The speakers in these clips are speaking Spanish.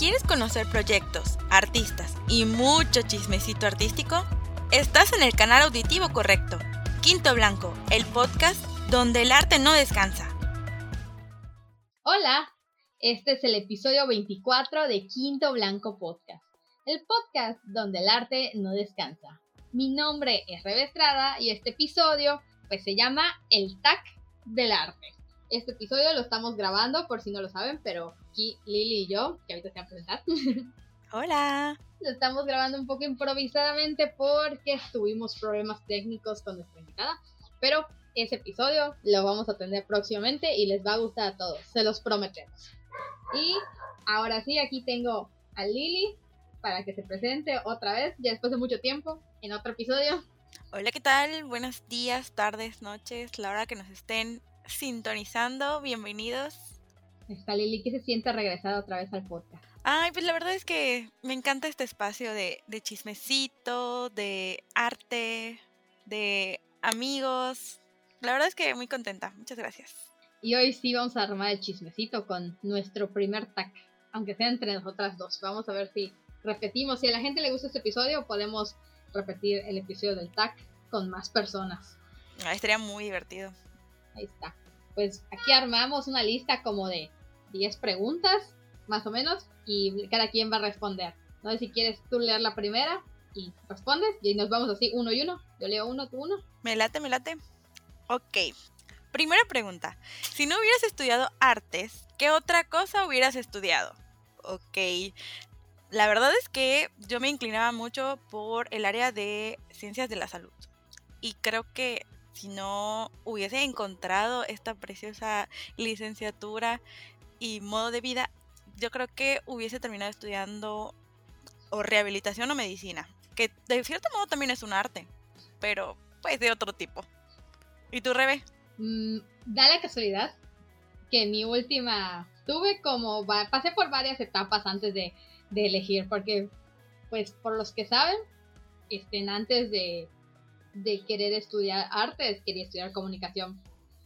¿Quieres conocer proyectos, artistas y mucho chismecito artístico? Estás en el canal auditivo correcto. Quinto Blanco, el podcast donde el arte no descansa. Hola, este es el episodio 24 de Quinto Blanco Podcast, el podcast donde el arte no descansa. Mi nombre es Rebe Estrada y este episodio pues se llama El TAC del arte. Este episodio lo estamos grabando, por si no lo saben, pero aquí Lili y yo, que ahorita se van a presentar. Hola. Lo estamos grabando un poco improvisadamente porque tuvimos problemas técnicos con nuestra invitada. Pero ese episodio lo vamos a tener próximamente y les va a gustar a todos, se los prometemos. Y ahora sí, aquí tengo a Lili para que se presente otra vez, ya después de mucho tiempo, en otro episodio. Hola, ¿qué tal? Buenos días, tardes, noches, la hora que nos estén sintonizando, bienvenidos. Está Lili que se siente regresada otra vez al podcast. Ay, pues la verdad es que me encanta este espacio de, de chismecito, de arte, de amigos. La verdad es que muy contenta, muchas gracias. Y hoy sí vamos a armar el chismecito con nuestro primer tag, aunque sea entre nosotras dos. Vamos a ver si repetimos. Si a la gente le gusta este episodio, podemos repetir el episodio del tag con más personas. Ah, estaría muy divertido. Ahí está. Pues aquí armamos una lista como de 10 preguntas, más o menos, y cada quien va a responder. No sé si quieres tú leer la primera y respondes, y nos vamos así uno y uno. Yo leo uno, tú uno. Me late, me late. Ok. Primera pregunta. Si no hubieras estudiado artes, ¿qué otra cosa hubieras estudiado? Ok. La verdad es que yo me inclinaba mucho por el área de ciencias de la salud. Y creo que si no hubiese encontrado esta preciosa licenciatura y modo de vida, yo creo que hubiese terminado estudiando o rehabilitación o medicina, que de cierto modo también es un arte, pero pues de otro tipo. ¿Y tú, Rebe? Mm, da la casualidad que mi última tuve como pasé por varias etapas antes de, elegir, porque pues por los que saben, estén antes de querer estudiar artes, quería estudiar comunicación.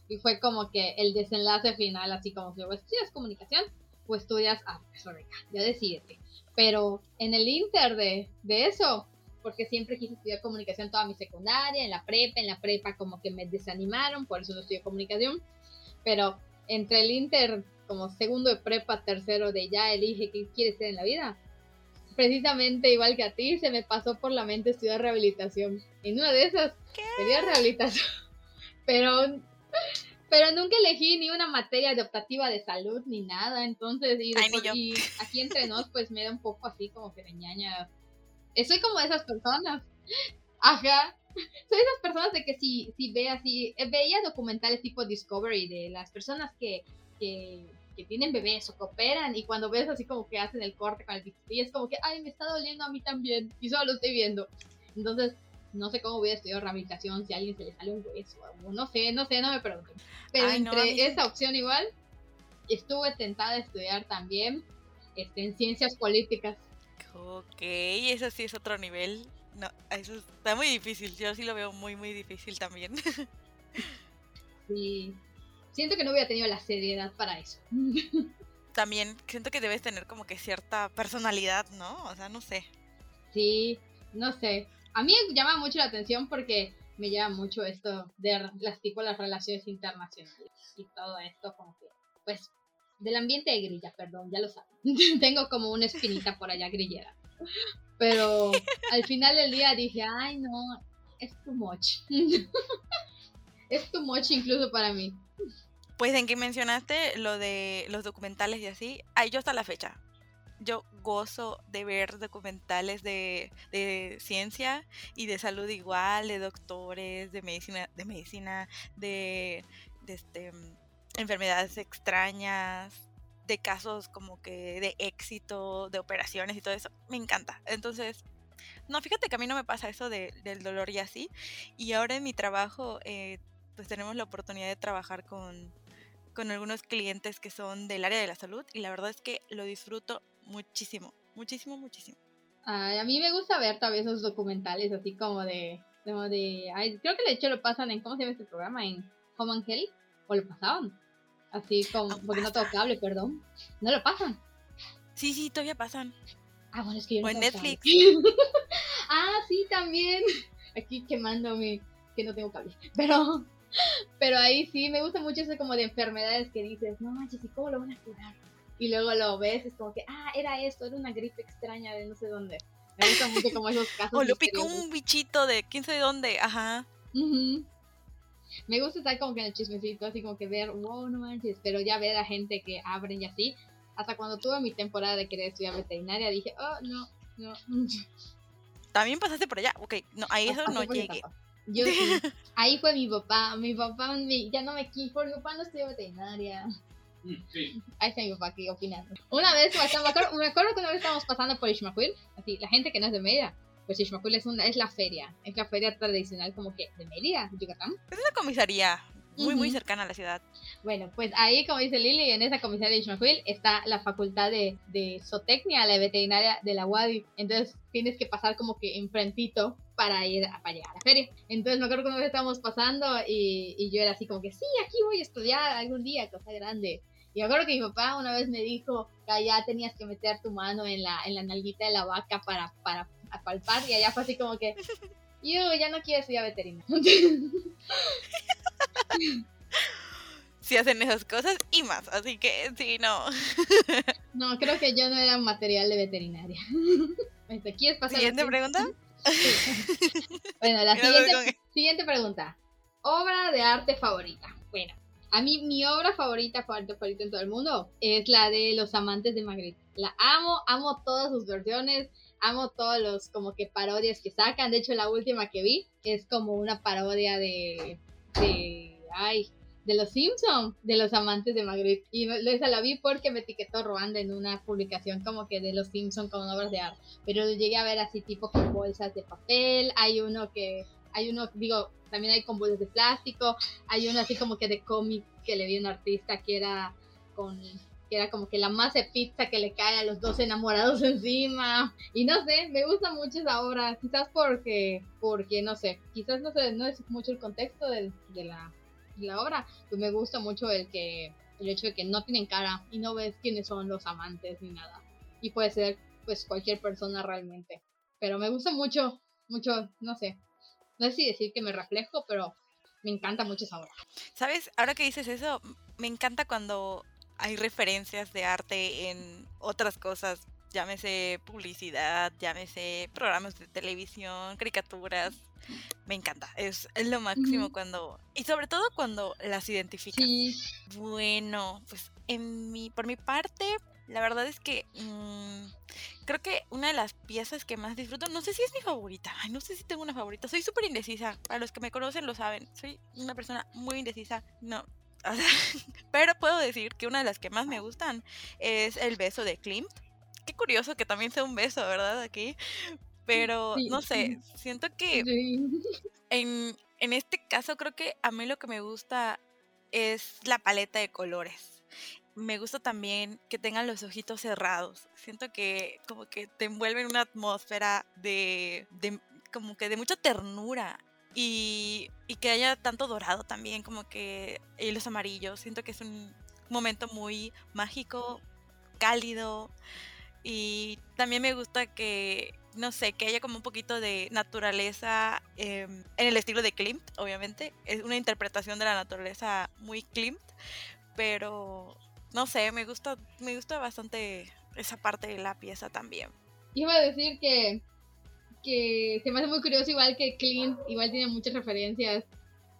Y fue como que el desenlace final, así como si estudias comunicación o estudias artes, ya decidete. Pero en el inter de, de eso, porque siempre quise estudiar comunicación toda mi secundaria, en la prepa, en la prepa como que me desanimaron, por eso no estudié comunicación. Pero entre el inter, como segundo de prepa, tercero de ya elige qué quieres ser en la vida, precisamente igual que a ti, se me pasó por la mente estudiar rehabilitación. En una de esas, sería rehabilitación. Pero, pero nunca elegí ni una materia de optativa de salud ni nada. Entonces, y, aquí entre nos, pues me da un poco así como que de ñaña. Soy como de esas personas. Ajá. Soy esas personas de que si, si ve así, veía documentales tipo Discovery de las personas que, que que tienen bebés o cooperan y cuando ves así como que hacen el corte con el y es como que, ay, me está doliendo a mí también y solo lo estoy viendo. Entonces, no sé cómo hubiera estudiado rehabilitación si a alguien se le sale un hueso o no sé, no sé, no me pregunten. Pero entre esa opción igual, estuve tentada a estudiar también este, en ciencias políticas. Ok, eso sí es otro nivel. No, eso está muy difícil. Yo sí lo veo muy, muy difícil también. sí, siento que no hubiera tenido la seriedad para eso. También siento que debes tener como que cierta personalidad, ¿no? O sea, no sé. Sí, no sé. A mí llama mucho la atención porque me llama mucho esto de las tipo las relaciones internacionales y todo esto como que pues del ambiente de grilla, perdón, ya lo saben. Tengo como una espinita por allá grillera. Pero al final del día dije, ay no, es too much. es too much incluso para mí. Pues en que mencionaste lo de los documentales y así, ahí yo hasta la fecha. Yo gozo de ver documentales de, ciencia y de salud igual, de doctores, de medicina, de medicina, de, este, enfermedades extrañas, de casos como que de éxito, de operaciones y todo eso. Me encanta. Entonces, no, fíjate que a mí no me pasa eso de, del dolor y así. Y ahora en mi trabajo, eh, pues tenemos la oportunidad de trabajar con con algunos clientes que son del área de la salud y la verdad es que lo disfruto muchísimo, muchísimo, muchísimo. a mí me gusta ver todavía esos documentales así como de, como de creo que de hecho lo pasan en, ¿cómo se llama este programa? En Home and Health, o lo pasaban, así como, porque no tengo cable, perdón, no lo pasan. Sí, sí, todavía pasan. Ah, bueno, es que yo no O en Netflix. ah, sí, también. Aquí quemándome que no tengo cable. Pero, pero ahí sí, me gusta mucho eso como de enfermedades que dices, no manches, ¿y cómo lo van a curar? Y luego lo ves, es como que, ah, era esto, era una gripe extraña de no sé dónde. Me gusta mucho como esos casos. O lo picó un bichito de quién sabe dónde. Ajá. Me gusta estar como que en el chismecito, así como que ver, wow, no manches, pero ya ver a gente que abren y así. Hasta cuando tuve mi temporada de querer estudiar veterinaria, dije, oh, no, no. También pasaste por allá. Ok, no, ahí eso Pasé no llegué. Yo sí. Ahí fue mi papá. Mi papá ya no me quiso. Mi papá no estudió veterinaria. Sí. Ahí está mi papá aquí opinando. Una vez, me acuerdo, me acuerdo que una vez estábamos pasando por Ishmaquil. Así, la gente que no es de Mérida. Pues Ishmaquil es, una, es la feria. Es la feria tradicional como que de Mérida, Yucatán. Es una comisaría muy, muy cercana a la ciudad. Bueno, pues ahí, como dice Lili, en esa comisaría de Ishmaquil está la facultad de, de zootecnia, la veterinaria de la UADI. Entonces tienes que pasar como que enfrentito para ir a, para llegar a la feria. Entonces me acuerdo que una vez estábamos pasando y, y yo era así como que, sí, aquí voy a estudiar algún día, cosa grande. Y me acuerdo que mi papá una vez me dijo que allá tenías que meter tu mano en la, en la nalguita de la vaca para, para palpar y allá fue así como que, yo ya no quiero estudiar veterinaria. Sí hacen esas cosas y más. Así que sí, no. No, creo que yo no era material de veterinaria. Este, ¿Quieres pasar? Siguiente pregunta. Sí. Bueno, la siguiente, siguiente pregunta. Obra de arte favorita. Bueno, a mí mi obra favorita, favorita, favorita en todo el mundo es la de Los Amantes de Magritte. La amo, amo todas sus versiones, amo todos los como que parodias que sacan. De hecho, la última que vi es como una parodia de, de, ay, de los Simpsons, de los amantes de Magritte. Y esa la vi porque me etiquetó Ruanda en una publicación como que de los Simpsons con obras de arte. Pero llegué a ver así tipo con bolsas de papel. Hay uno que, hay uno, digo, también hay con bolsas de plástico. Hay uno así como que de cómic que le vi a un artista que era con que era como que la masa de pizza que le cae a los dos enamorados encima. Y no sé, me gusta mucho esa obra. Quizás porque, porque no sé, quizás no sé, no es mucho el contexto de, la, obra. Pues me gusta mucho el que, el hecho de que no tienen cara y no ves quiénes son los amantes ni nada. Y puede ser pues cualquier persona realmente. Pero me gusta mucho, mucho, no sé. No sé si decir que me reflejo, pero me encanta mucho esa obra. ¿Sabes? Ahora que dices eso, me encanta cuando hay referencias de arte en otras cosas. Llámese publicidad, llámese programas de televisión, caricaturas. Me encanta. Es, es lo máximo cuando. Y sobre todo cuando las identificas. Sí, Bueno, pues en mi, por mi parte, la verdad es que mm, creo que una de las piezas que más disfruto, no sé si es mi favorita, ay, no sé si tengo una favorita, soy súper indecisa, para los que me conocen lo saben, soy una persona muy indecisa, no, o sea, pero puedo decir que una de las que más me gustan es el beso de Klimt. Qué curioso que también sea un beso, ¿verdad? Aquí. Pero Sí. no sé, siento que sí. en, en este caso creo que a mí lo que me gusta es la paleta de colores. Me gusta también que tengan los ojitos cerrados. Siento que como que te envuelve en una atmósfera de, de- como que de mucha ternura. Y, y que haya tanto dorado también, como que y los amarillos. Siento que es un momento muy mágico, cálido. Y también me gusta que, no sé, que haya como un poquito de naturaleza em, en el estilo de Klimt, obviamente. Es una interpretación de la naturaleza muy Klimt, pero no sé, me gusta, me gusta bastante esa parte de la pieza también. Iba a decir que, que se me hace muy curioso igual que Clint, igual tiene muchas referencias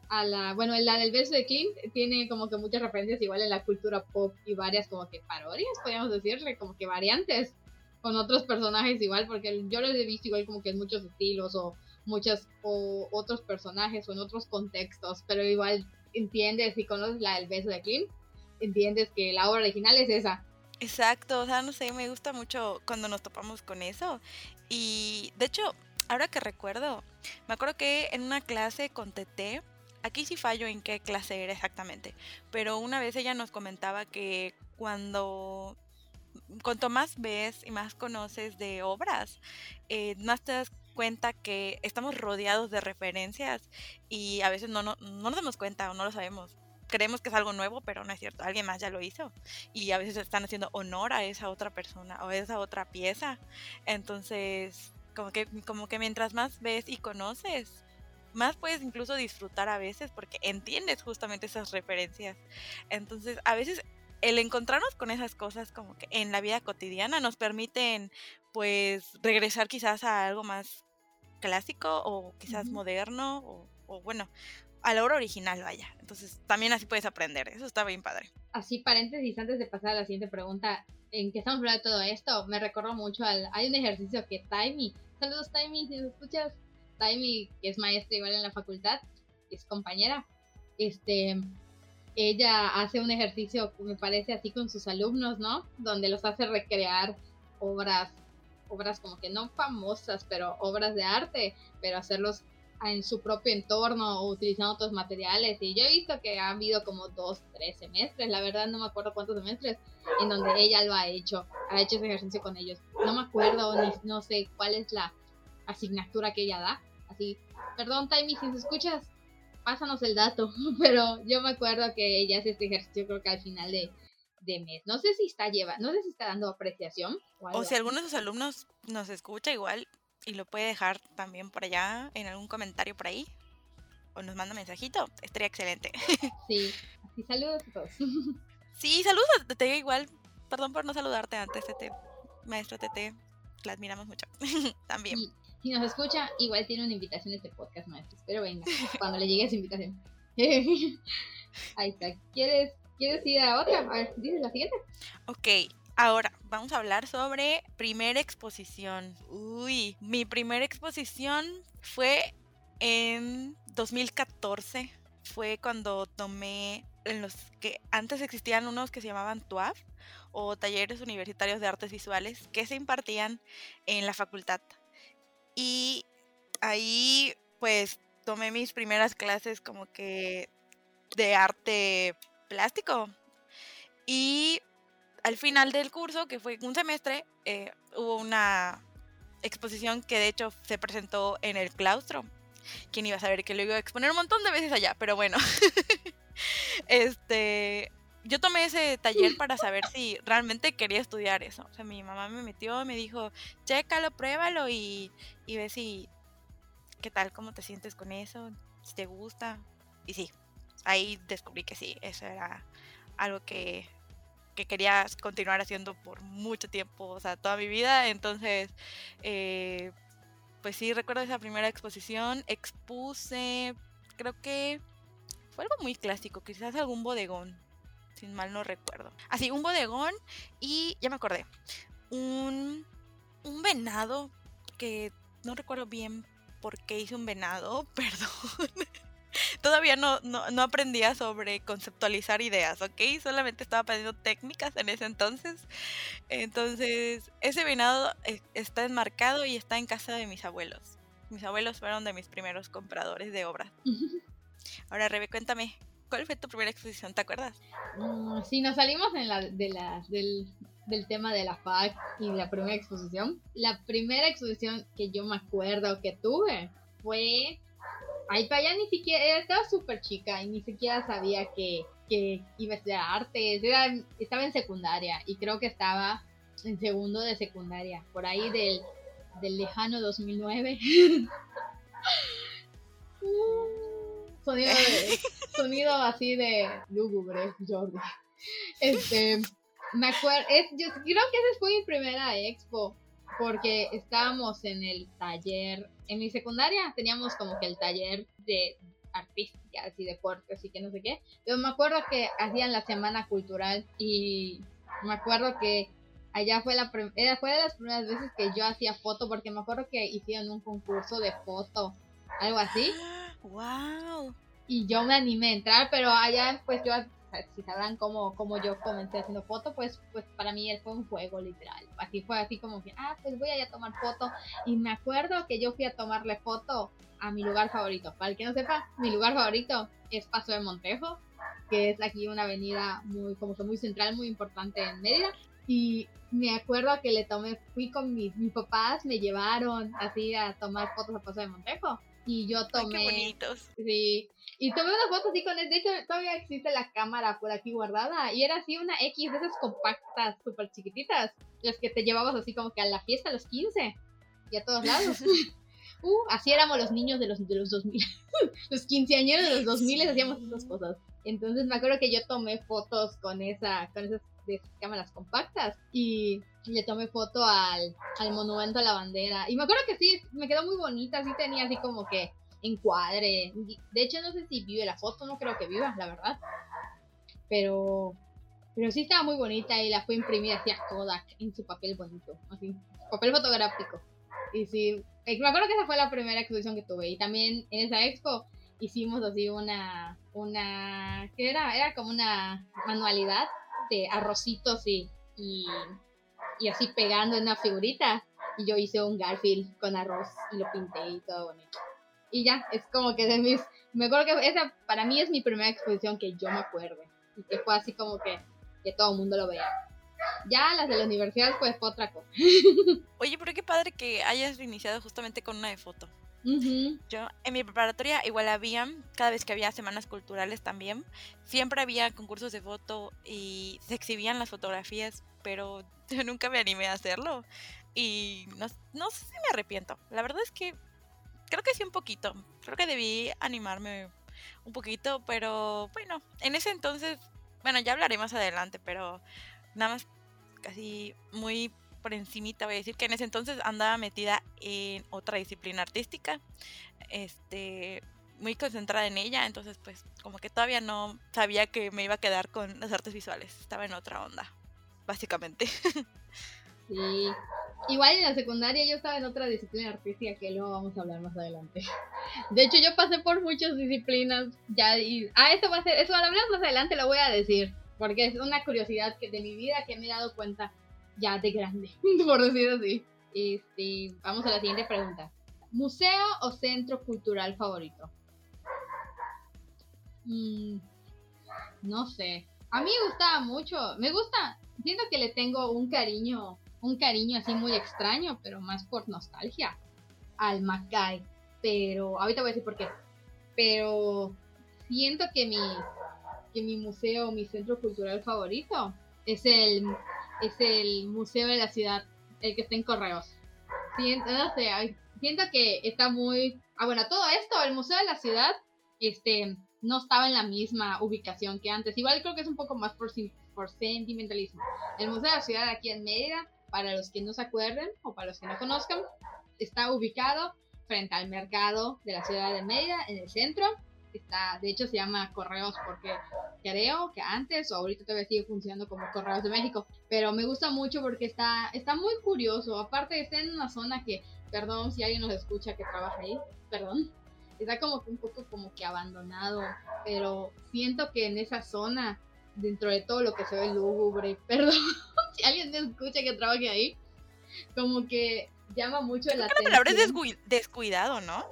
a la, bueno, la del beso de Clint tiene como que muchas referencias igual en la cultura pop y varias como que parodias, podríamos decirle, como que variantes con otros personajes igual, porque yo los he visto igual como que en muchos estilos o muchas o otros personajes o en otros contextos, pero igual entiendes si conoces la del beso de Clint, entiendes que la obra original es esa. Exacto, o sea, no sé, me gusta mucho cuando nos topamos con eso. Y de hecho, ahora que recuerdo, me acuerdo que en una clase con Tete, aquí sí fallo en qué clase era exactamente, pero una vez ella nos comentaba que cuando cuanto más ves y más conoces de obras, eh, más te das cuenta que estamos rodeados de referencias y a veces no, no, no nos damos cuenta o no lo sabemos. Creemos que es algo nuevo, pero no es cierto, alguien más ya lo hizo. Y a veces están haciendo honor a esa otra persona o a esa otra pieza. Entonces, como que, como que mientras más ves y conoces, más puedes incluso disfrutar a veces porque entiendes justamente esas referencias. Entonces, a veces el encontrarnos con esas cosas como que en la vida cotidiana nos permiten pues regresar quizás a algo más clásico o quizás moderno o, o, bueno, a la obra original, vaya. Entonces también así puedes aprender, eso está bien padre. Así paréntesis antes de pasar a la siguiente pregunta, en que estamos hablando de todo esto, me recuerdo mucho al, hay un ejercicio que Taimi, saludos Taimi, si nos escuchas, Taimi, que es maestra igual en la facultad, es compañera, este, ella hace un ejercicio, me parece así con sus alumnos, ¿no? Donde los hace recrear obras, obras como que no famosas, pero obras de arte, pero hacerlos en su propio entorno o utilizando otros materiales. Y yo he visto que ha habido como dos, tres semestres, la verdad no me acuerdo cuántos semestres, en donde ella lo ha hecho, ha hecho ese ejercicio con ellos. No me acuerdo, ni no sé cuál es la asignatura que ella da. Así, perdón, Taimi, si nos escuchas, pásanos el dato. Pero yo me acuerdo que ella hace este ejercicio, creo que al final de, de mes. No sé si está lleva, no sé si está dando apreciación. O, si alguno de sus alumnos nos escucha igual y lo puede dejar también por allá en algún comentario por ahí. O nos manda mensajito, estaría excelente. Sí, saludos a todos. Sí, saludos a Tete igual. Perdón por no saludarte antes, Tete. Maestro Tete, la admiramos mucho. también si nos escucha, igual tiene una invitación este podcast, maestro. Pero venga, cuando le llegue esa invitación. Ahí está. ¿Quieres, ¿Quieres ir a otra? A ver, dices la siguiente. Ok, ahora vamos a hablar sobre primera exposición. Uy, mi primera exposición fue en 2014. Fue cuando tomé en los que antes existían unos que se llamaban TUAF o talleres universitarios de artes visuales que se impartían en la facultad y ahí pues tomé mis primeras clases como que de arte plástico. Y al final del curso, que fue un semestre, eh, hubo una exposición que de hecho se presentó en el claustro. ¿Quién iba a saber que lo iba a exponer un montón de veces allá? Pero bueno. este, yo tomé ese taller para saber si realmente quería estudiar eso. O sea, mi mamá me metió, me dijo, chécalo, pruébalo y, y ve si, qué tal, cómo te sientes con eso, si te gusta. Y sí, ahí descubrí que sí, eso era algo que, que quería continuar haciendo por mucho tiempo, o sea, toda mi vida. Entonces, eh, pues sí, recuerdo esa primera exposición, expuse, creo que fue algo muy clásico, quizás algún bodegón sin mal no recuerdo. Así, un bodegón y ya me acordé. Un, un venado que no recuerdo bien por qué hice un venado, perdón. Todavía no, no, aprendía sobre conceptualizar ideas, ¿ok? Solamente estaba aprendiendo técnicas en ese entonces. Entonces, ese venado eh, está enmarcado y está en casa de mis abuelos. Mis abuelos fueron de mis primeros compradores de obras. Ahora, Rebe, cuéntame, ¿Cuál fue tu primera exposición? ¿Te acuerdas? Mm, sí, nos salimos en la, de la, del, del tema de la FAC y la primera exposición. La primera exposición que yo me acuerdo que tuve fue. Ay, para allá ni siquiera. Estaba súper chica y ni siquiera sabía que, que iba a estudiar artes. Era, estaba en secundaria y creo que estaba en segundo de secundaria, por ahí del, del lejano 2009. Sonido, de, sonido así de lúgubre, Jordi. Este, me acuerdo, es, yo creo que esa fue mi primera expo, porque estábamos en el taller, en mi secundaria teníamos como que el taller de artísticas y deportes y que no sé qué, pero me acuerdo que hacían la semana cultural y me acuerdo que allá fue la fue de las primeras veces que yo hacía foto porque me acuerdo que hicieron un concurso de foto algo así ¡Wow! Y yo me animé a entrar, pero allá, pues yo, si sabrán cómo, cómo yo comencé haciendo fotos, pues, pues para mí fue un juego literal. Así fue así como que, ah, pues voy a ir a tomar foto. Y me acuerdo que yo fui a tomarle foto a mi lugar favorito. Para el que no sepa, mi lugar favorito es Paso de Montejo, que es aquí una avenida muy, como que muy central, muy importante en Mérida. Y me acuerdo que le tomé, fui con mis, mis papás, me llevaron así a tomar fotos a Paso de Montejo Y yo tomé. Ay, qué bonitos. Sí. Y tomé una foto así con él. De hecho, todavía existe la cámara por aquí guardada. Y era así una X de esas compactas, súper chiquititas. Las que te llevabas así como que a la fiesta a los 15. Y a todos lados. uh, así éramos los niños de los, de los 2000. los quinceañeros de los 2000 hacíamos esas cosas. Entonces me acuerdo que yo tomé fotos con esa, con esas, de esas cámaras compactas. Y le tomé foto al, al monumento a la bandera. Y me acuerdo que sí, me quedó muy bonita. Sí tenía así como que encuadre. De hecho, no sé si vive la foto, no creo que viva, la verdad. Pero, pero sí estaba muy bonita y la fue imprimida así a Kodak en su papel bonito, así, papel fotográfico. Y sí, me acuerdo que esa fue la primera exposición que tuve. Y también en esa expo hicimos así una, una, ¿qué era? Era como una manualidad de arrocitos y, y, y así pegando en una figurita. Y yo hice un Garfield con arroz y lo pinté y todo bonito y ya, es como que de mis, me acuerdo que esa para mí es mi primera exposición que yo me acuerdo y que fue así como que, que todo el mundo lo vea. Ya las de la universidad pues fue otra cosa. Oye, pero qué padre que hayas iniciado justamente con una de foto. Yo en mi preparatoria igual había, cada vez que había semanas culturales también, siempre había concursos de foto y se exhibían las fotografías, pero yo nunca me animé a hacerlo y no, no sé si me arrepiento. La verdad es que creo que sí un poquito. Creo que debí animarme un poquito, pero bueno, en ese entonces, bueno, ya hablaré más adelante, pero nada más casi muy por encimita voy a decir que en ese entonces andaba metida en otra disciplina artística, este, muy concentrada en ella, entonces pues como que todavía no sabía que me iba a quedar con las artes visuales, estaba en otra onda, básicamente. Sí, Igual en la secundaria yo estaba en otra disciplina artística que luego vamos a hablar más adelante. De hecho, yo pasé por muchas disciplinas ya y ah, eso va a ser, eso lo hablamos más adelante, lo voy a decir, porque es una curiosidad que de mi vida que me he dado cuenta ya de grande, por decirlo así. Este, vamos a la siguiente pregunta. ¿Museo o centro cultural favorito? Mm, no sé. A mí me gustaba mucho. Me gusta. Siento que le tengo un cariño un cariño así muy extraño, pero más por nostalgia al Macay. Pero ahorita voy a decir por qué. Pero siento que mi, que mi museo, mi centro cultural favorito es el, es el museo de la ciudad, el que está en Correos. Siento, no sé, siento que está muy... Ah, bueno, todo esto, el museo de la ciudad, este, no estaba en la misma ubicación que antes. Igual creo que es un poco más por, por sentimentalismo. El museo de la ciudad aquí en Mérida para los que no se acuerden o para los que no conozcan, está ubicado frente al mercado de la ciudad de Mérida, en el centro. Está, de hecho, se llama Correos porque creo que antes o ahorita todavía sigue funcionando como Correos de México. Pero me gusta mucho porque está, está muy curioso. Aparte, está en una zona que, perdón si alguien nos escucha que trabaja ahí, perdón. Está como que un poco como que abandonado, pero siento que en esa zona dentro de todo lo que se ve lúgubre, perdón si alguien me escucha que trabaje ahí, como que llama mucho la atención. La palabra es descuidado, ¿no?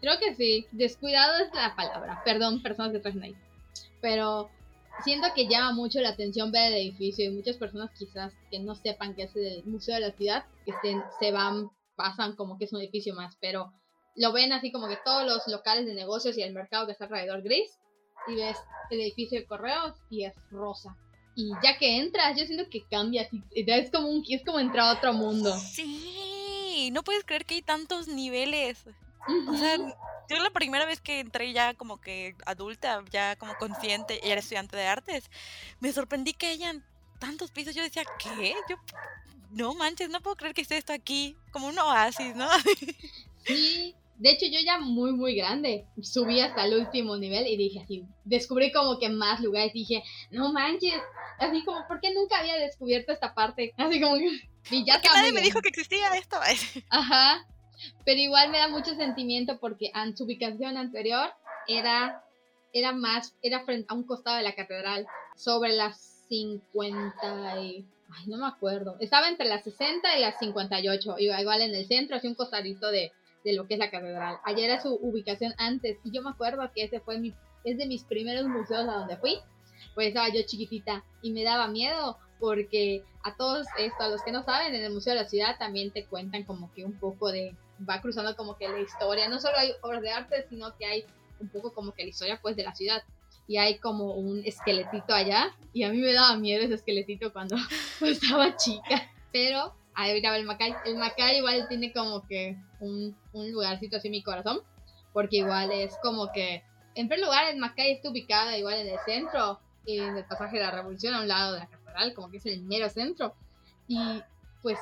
Creo que sí, descuidado es la palabra, perdón, personas que trajen ahí. Pero siento que llama mucho la atención ver el edificio y muchas personas quizás que no sepan que es el Museo de la Ciudad, que estén, se van, pasan como que es un edificio más, pero lo ven así como que todos los locales de negocios y el mercado que está alrededor gris y ves el edificio de correos y es rosa. Y ya que entras, yo siento que cambia, es como, un, es como entrar a otro mundo. Sí, no puedes creer que hay tantos niveles. O sea, yo la primera vez que entré ya como que adulta, ya como consciente, y era estudiante de artes, me sorprendí que hayan tantos pisos. Yo decía, ¿qué? Yo, no manches, no puedo creer que esté esto aquí, como un oasis, ¿no? Sí, de hecho, yo ya muy, muy grande subí hasta el último nivel y dije así, descubrí como que más lugares. Dije, no manches, así como, ¿por qué nunca había descubierto esta parte? Así como. Y ya nadie me dijo que existía esto. Ajá. Pero igual me da mucho sentimiento porque en su ubicación anterior era, era más, era frente a un costado de la catedral, sobre las 50 y. Ay, no me acuerdo. Estaba entre las 60 y las 58. Igual en el centro, así un costadito de, de lo que es la catedral. Allá era su ubicación antes y yo me acuerdo que ese fue mi, es de mis primeros museos a donde fui. Pues estaba yo chiquitita y me daba miedo porque a todos esto, a los que no saben, en el Museo de la Ciudad también te cuentan como que un poco de, va cruzando como que la historia. No solo hay obras de arte, sino que hay un poco como que la historia pues de la ciudad. Y hay como un esqueletito allá. Y a mí me daba miedo ese esqueletito cuando, estaba chica. Pero ahí va el Macay. El Macay igual tiene como que un, un lugarcito así en mi corazón. Porque igual es como que, en primer lugar, el Macay está ubicado igual en el centro. En el pasaje de la Revolución a un lado de la catedral, como que es el mero centro. Y pues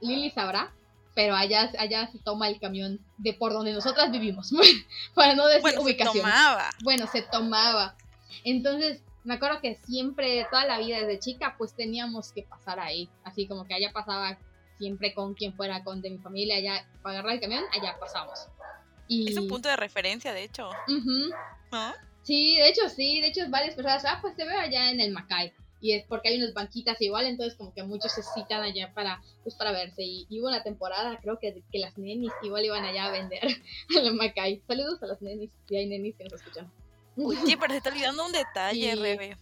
Lili sabrá, pero allá, allá se toma el camión de por donde nosotras vivimos, para no decir bueno, ubicación. Se tomaba. Bueno, se tomaba. Entonces, me acuerdo que siempre, toda la vida desde chica, pues teníamos que pasar ahí. Así como que allá pasaba siempre con quien fuera, con de mi familia, allá para agarrar el camión, allá pasamos. Y... Es un punto de referencia, de hecho. ¿No? Sí, de hecho sí, de hecho varias personas, ah, pues te veo allá en el Macay y es porque hay unas banquitas igual, entonces como que muchos se citan allá para, pues para verse. Y, hubo una temporada, creo que, que las nenis igual iban allá a vender a la Macay. Saludos a las nenis, si hay nenis que nos escuchan. Oye, pero se está olvidando un detalle, Rebe.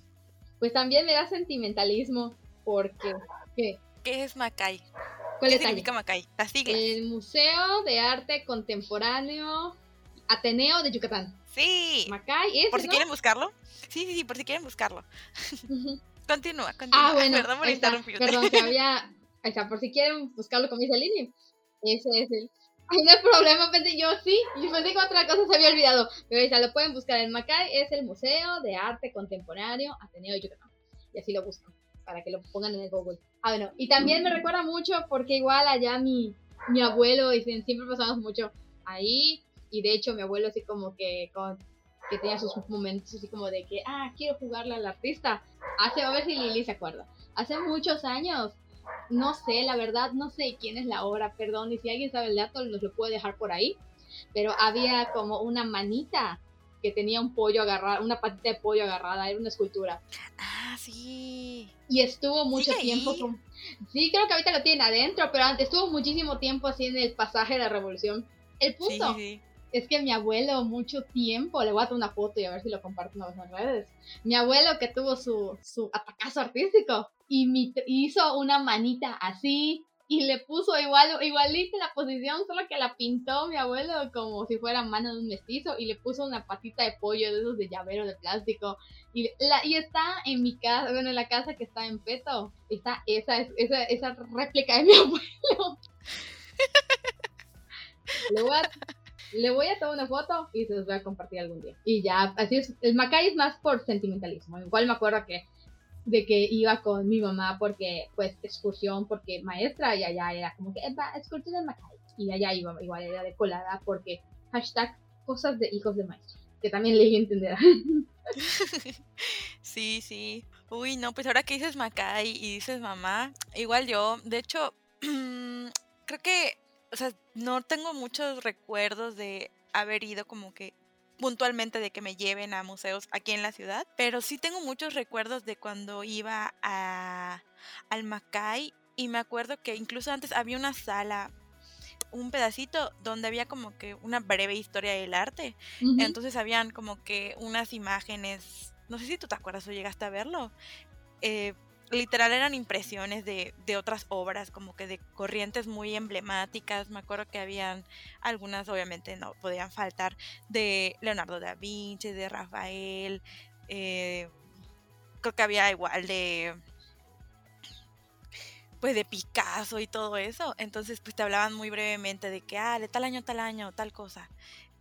Pues también me da sentimentalismo, porque... ¿Qué? ¿Qué es Macay? ¿Cuál ¿Qué significa Macay? El Museo de Arte Contemporáneo Ateneo de Yucatán. Sí. Macay, Por si quieren buscarlo. Sí, sí, sí, por si quieren buscarlo. Continúa, continúa. Ah, bueno, perdón por. Perdón, que había. Ahí está, por si quieren buscarlo con dice Lili. Ese es el. Ay, no hay problema, pensé yo sí. Y pensé que otra cosa se había olvidado. Pero ahí está, lo pueden buscar. El Macay es el Museo de Arte Contemporáneo Ateneo Yucatán. Y así lo buscan, para que lo pongan en el Google. Ah, bueno. Y también me recuerda mucho porque igual allá mi, mi abuelo, y siempre pasamos mucho ahí. Y de hecho, mi abuelo, así como que con que tenía sus momentos así como de que, ah, quiero jugarle al artista. Hace, a ver si Lili se acuerda. Hace muchos años, no sé, la verdad, no sé quién es la obra, perdón, y si alguien sabe el dato, nos lo puede dejar por ahí. Pero había como una manita que tenía un pollo agarrado, una patita de pollo agarrada, era una escultura. Ah, sí. Y estuvo mucho tiempo con... Sí, creo que ahorita lo tienen adentro, pero antes estuvo muchísimo tiempo así en el pasaje de la revolución. El punto sí, es que mi abuelo mucho tiempo, le voy a dar una foto y a ver si lo comparto en las redes. Mi abuelo que tuvo su, su atacazo artístico y mi, hizo una manita así y le puso igual, igualita la posición, solo que la pintó mi abuelo como si fuera mano de un mestizo y le puso una patita de pollo de esos de llavero de plástico. Y, la, y está en mi casa, bueno, en la casa que está en Peto, está esa, esa, esa réplica de mi abuelo. le voy a le voy a tomar una foto y se los voy a compartir algún día. Y ya, así es. El Macay es más por sentimentalismo. Igual me acuerdo que de que iba con mi mamá porque, pues, excursión, porque maestra, y allá era como que, va, excursión en Macay. Y allá iba, igual era de colada porque hashtag cosas de hijos de maestro. Que también leí entenderá. Sí, sí. Uy, no, pues ahora que dices Macay y dices mamá, igual yo, de hecho, creo que o sea, no tengo muchos recuerdos de haber ido como que puntualmente de que me lleven a museos aquí en la ciudad, pero sí tengo muchos recuerdos de cuando iba a, al Macay y me acuerdo que incluso antes había una sala, un pedacito donde había como que una breve historia del arte, entonces habían como que unas imágenes, no sé si tú te acuerdas o llegaste a verlo, eh, literal eran impresiones de, de, otras obras, como que de corrientes muy emblemáticas. Me acuerdo que habían algunas, obviamente no podían faltar, de Leonardo da Vinci, de Rafael. Eh, creo que había igual de pues de Picasso y todo eso. Entonces, pues te hablaban muy brevemente de que, ah, de tal año, tal año, tal cosa.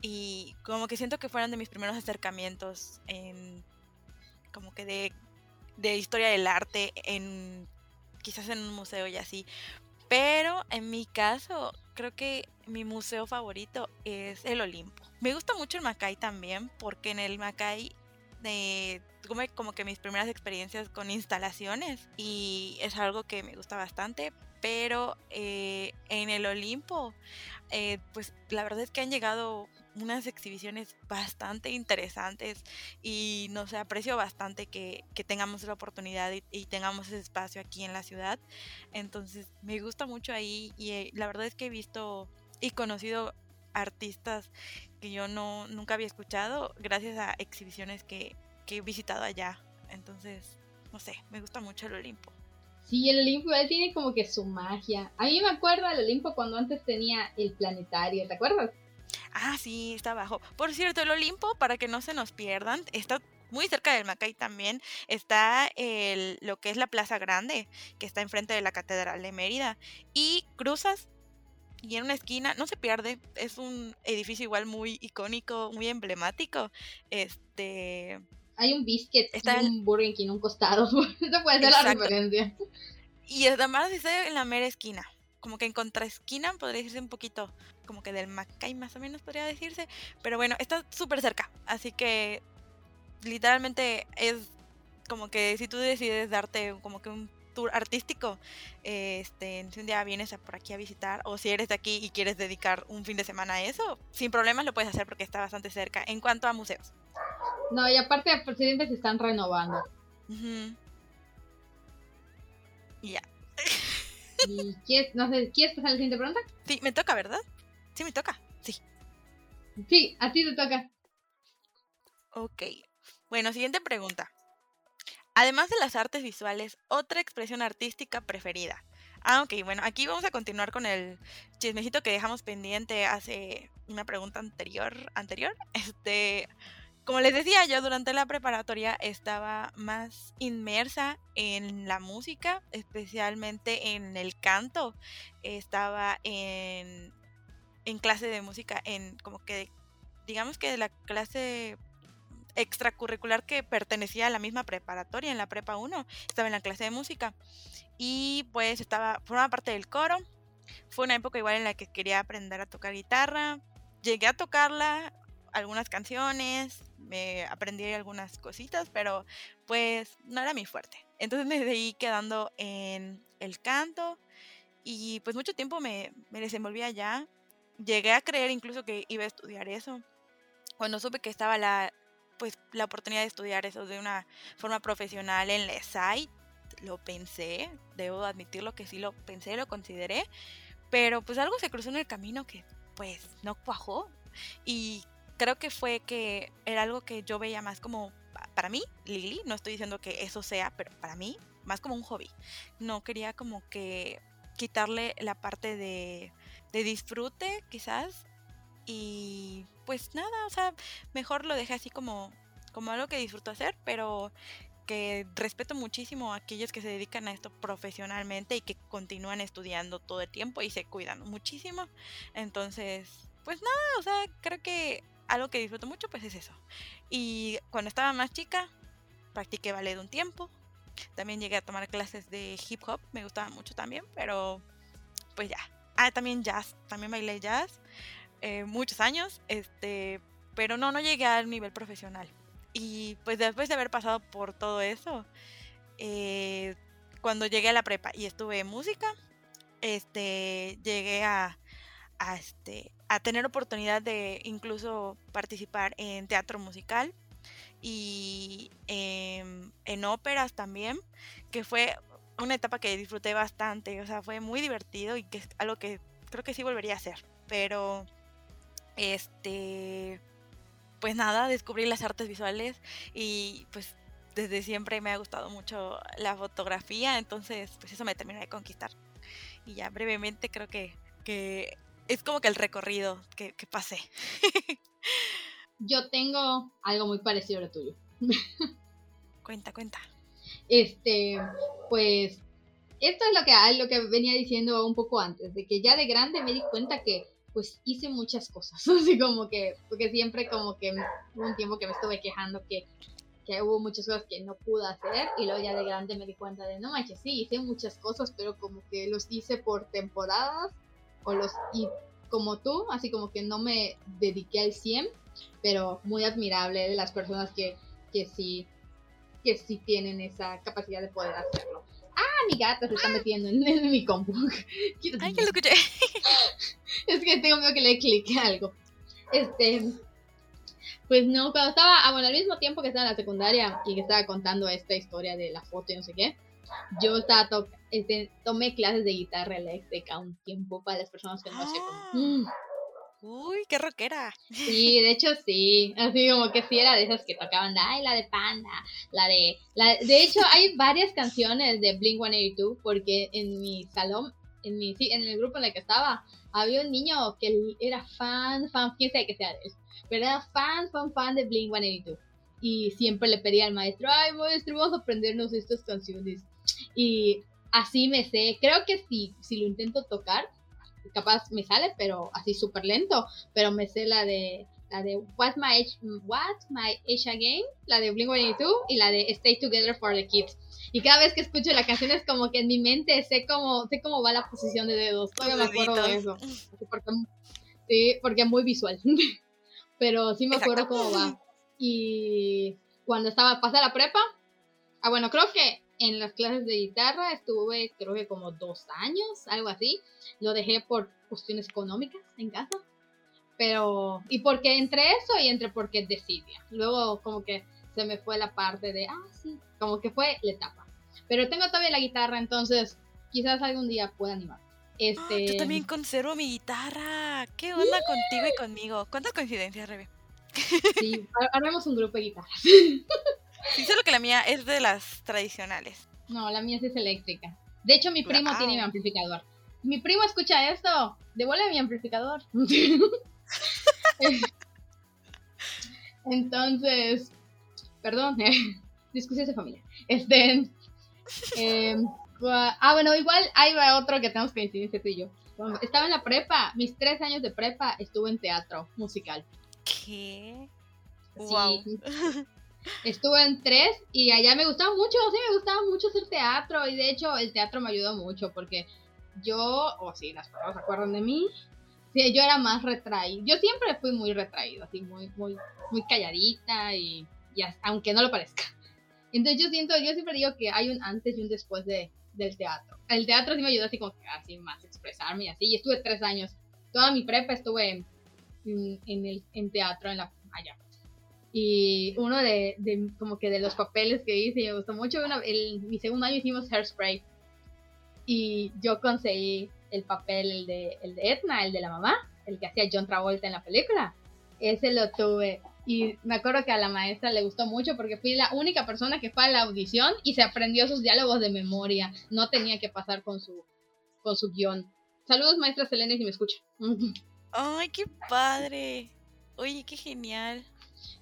Y como que siento que fueron de mis primeros acercamientos en como que de de historia del arte en quizás en un museo y así. Pero en mi caso, creo que mi museo favorito es el Olimpo. Me gusta mucho el Macay también, porque en el Macay de, tuve como que mis primeras experiencias con instalaciones y es algo que me gusta bastante. Pero eh, en el Olimpo, eh, pues la verdad es que han llegado unas exhibiciones bastante interesantes y no sé, aprecio bastante que, tengamos la oportunidad y, tengamos ese espacio aquí en la ciudad. Entonces me gusta mucho ahí y eh, la verdad es que he visto y conocido artistas que yo no nunca había escuchado gracias a exhibiciones que, que he visitado allá. Entonces, no sé, me gusta mucho el Olimpo. Sí, el Olimpo él tiene como que su magia. A mí me acuerdo del Olimpo cuando antes tenía el planetario, ¿te acuerdas? Ah, sí, está abajo. Por cierto, el Olimpo, para que no se nos pierdan, está muy cerca del Macay también. Está el, lo que es la Plaza Grande, que está enfrente de la Catedral de Mérida. Y cruzas y en una esquina, no se pierde, es un edificio igual muy icónico, muy emblemático. Este. Hay un biscuit está y un Burger King un costado. Eso puede ser la referencia. Y además está en la mera esquina. Como que en contraesquina podría decirse un poquito como que del Macay más o menos podría decirse. Pero bueno, está súper cerca. Así que literalmente es como que si tú decides darte como que un tour artístico, este, si un día vienes a por aquí a visitar o si eres de aquí y quieres dedicar un fin de semana a eso, sin problemas lo puedes hacer porque está bastante cerca en cuanto a museos. No, y aparte siempre se están renovando. Ya. ¿Y quieres, no sé, ¿quieres pasar a la siguiente pregunta? Sí, me toca, ¿verdad? Sí, me toca. Sí. Sí, a ti te toca. Ok. Bueno, siguiente pregunta. Además de las artes visuales, otra expresión artística preferida. Ah, ok, bueno, aquí vamos a continuar con el chismecito que dejamos pendiente hace una pregunta anterior. anterior. Este, como les decía, yo durante la preparatoria estaba más inmersa en la música, especialmente en el canto. Estaba en, en clase de música, en como que, digamos que la clase extracurricular que pertenecía a la misma preparatoria, en la prepa 1, estaba en la clase de música y pues estaba, formaba parte del coro. Fue una época igual en la que quería aprender a tocar guitarra. Llegué a tocarla, algunas canciones, me aprendí algunas cositas, pero pues no era mi fuerte. Entonces me seguí quedando en el canto y pues mucho tiempo me, me desenvolví allá. Llegué a creer incluso que iba a estudiar eso. Cuando supe que estaba la, pues la oportunidad de estudiar eso de una forma profesional en la SAI, lo pensé, debo admitirlo que sí lo pensé, lo consideré, pero pues algo se cruzó en el camino que pues no cuajó y creo que fue que era algo que yo veía más como para mí, Lili, no estoy diciendo que eso sea, pero para mí más como un hobby. No quería como que quitarle la parte de, de disfrute quizás y pues nada, o sea, mejor lo dejé así como, como algo que disfruto hacer, pero que respeto muchísimo a aquellos que se dedican a esto profesionalmente y que continúan estudiando todo el tiempo y se cuidan muchísimo. Entonces, pues nada, o sea, creo que algo que disfruto mucho pues es eso. Y cuando estaba más chica, practiqué ballet un tiempo. También llegué a tomar clases de hip hop, me gustaba mucho también, pero pues ya. Ah, también jazz, también bailé jazz. Eh, muchos años, este, pero no, no llegué al nivel profesional. Y pues después de haber pasado por todo eso, eh, cuando llegué a la prepa y estuve en música, este, llegué a, a, este, a tener oportunidad de incluso participar en teatro musical y en, en óperas también, que fue una etapa que disfruté bastante, o sea, fue muy divertido y que es algo que creo que sí volvería a hacer, pero este, pues nada, descubrí las artes visuales y pues desde siempre me ha gustado mucho la fotografía, entonces pues eso me terminó de conquistar. Y ya brevemente creo que, que es como que el recorrido que, que pasé. Yo tengo algo muy parecido a lo tuyo. cuenta, cuenta. Este, pues, esto es lo que, lo que venía diciendo un poco antes, de que ya de grande me di cuenta que pues hice muchas cosas, así como que, porque siempre como que hubo un tiempo que me estuve quejando que, que hubo muchas cosas que no pude hacer y luego ya de grande me di cuenta de, no manches, sí, hice muchas cosas, pero como que los hice por temporadas o los, y como tú, así como que no me dediqué al 100, pero muy admirable de las personas que, que sí, que sí tienen esa capacidad de poder hacerlo. Ah, mi gata se está metiendo en, mi compu. Ay, que lo escuché. es que tengo miedo que le clique algo. Este. Pues no, cuando estaba, ah, bueno, al mismo tiempo que estaba en la secundaria y que estaba contando esta historia de la foto y no sé qué, yo estaba este, tomé clases de guitarra eléctrica un tiempo para las personas que no hacían como. Mm. Uy, qué rockera. Sí, de hecho sí. Así como que sí era de esas que tocaban, ay, la de Panda, la de... La, de hecho, hay varias canciones de Blink 182 porque en mi salón, en, mi, en el grupo en el que estaba, había un niño que era fan, fan, quién sabe que sea de él, pero era fan, fan, fan de Blink 182. Y siempre le pedía al maestro, ay, maestro, vamos a aprendernos estas canciones. Y así me sé, creo que si, si lo intento tocar, capaz me sale, pero así súper lento, pero me sé la de la de What's My Age, What's My Age Again, la de Blink-182 y la de Stay Together for the Kids. Y cada vez que escucho la canción es como que en mi mente sé cómo, sé cómo va la posición de dedos. Todavía me acuerdo de eso. Porque, sí, porque es muy visual. Pero sí me acuerdo cómo va. Y cuando estaba, pasé la prepa. Ah, bueno, creo que en las clases de guitarra estuve creo que como dos años, algo así. Lo dejé por cuestiones económicas en casa. Pero, y porque entre eso y entre porque decidia. Luego como que se me fue la parte de, ah, sí, como que fue la etapa. Pero tengo todavía la guitarra, entonces quizás algún día pueda animar. Este... yo también conservo mi guitarra. ¿Qué onda contigo y conmigo? ¿Cuántas coincidencias, Rebe? Sí, haremos un grupo de guitarras. Sí, solo que la mía es de las tradicionales. No, la mía sí es eléctrica. De hecho, mi primo tiene mi amplificador. Mi primo escucha esto. Devuelve mi amplificador. Entonces, perdón, discusiones de familia. Este, em, ah, bueno, igual hay otro que tenemos que decidir tú y yo. Estaba en la prepa, mis tres años de prepa estuve en teatro musical. ¿Qué? Wow. Estuve en tres y allá me gustaba mucho, sí, me gustaba mucho hacer teatro y de hecho el teatro me ayudó mucho porque yo, o si las personas se acuerdan de mí, sí, yo era más retraído. Yo siempre fui muy retraído, así muy, muy, muy calladita y, aunque no lo parezca. Entonces yo siento, yo siempre digo que hay un antes y un después de, del teatro. El teatro sí me ayudó así como que así más expresarme y así. Y estuve tres años. Toda mi prepa estuve en, en teatro en allá. Y uno de, de, como que de los papeles que hice, me gustó mucho, el, mi segundo año hicimos Hairspray. Y yo conseguí el papel, el de, el de Edna, el de la mamá, el que hacía John Travolta en la película. Ese lo tuve. Y me acuerdo que a la maestra le gustó mucho porque fui la única persona que fue a la audición y se aprendió sus diálogos de memoria. No tenía que pasar con su, con su guion. Saludos, maestra Selene, si me escucha. ¡Ay, qué padre! Oye, qué genial.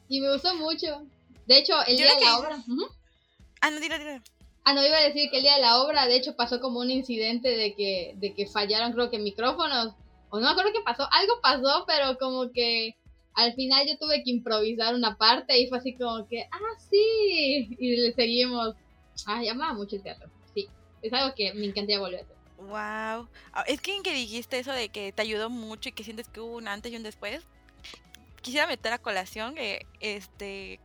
Y me gustó mucho. De hecho, el día de la obra. Ah, no, dilo, dilo. Ah, no, iba a decir que el día de la obra, de hecho, pasó como un incidente de que, de que fallaron, creo que micrófonos. O no me acuerdo qué pasó. Algo pasó, pero como que al final yo tuve que improvisar una parte y fue así como que, ah, sí. Y le seguimos. Ah, llamaba mucho el teatro. Sí. Es algo que me encantaría volver a hacer. Wow. Ah, es que en que dijiste eso de que te ayudó mucho y que sientes que hubo un antes y un después quisiera meter a colación que este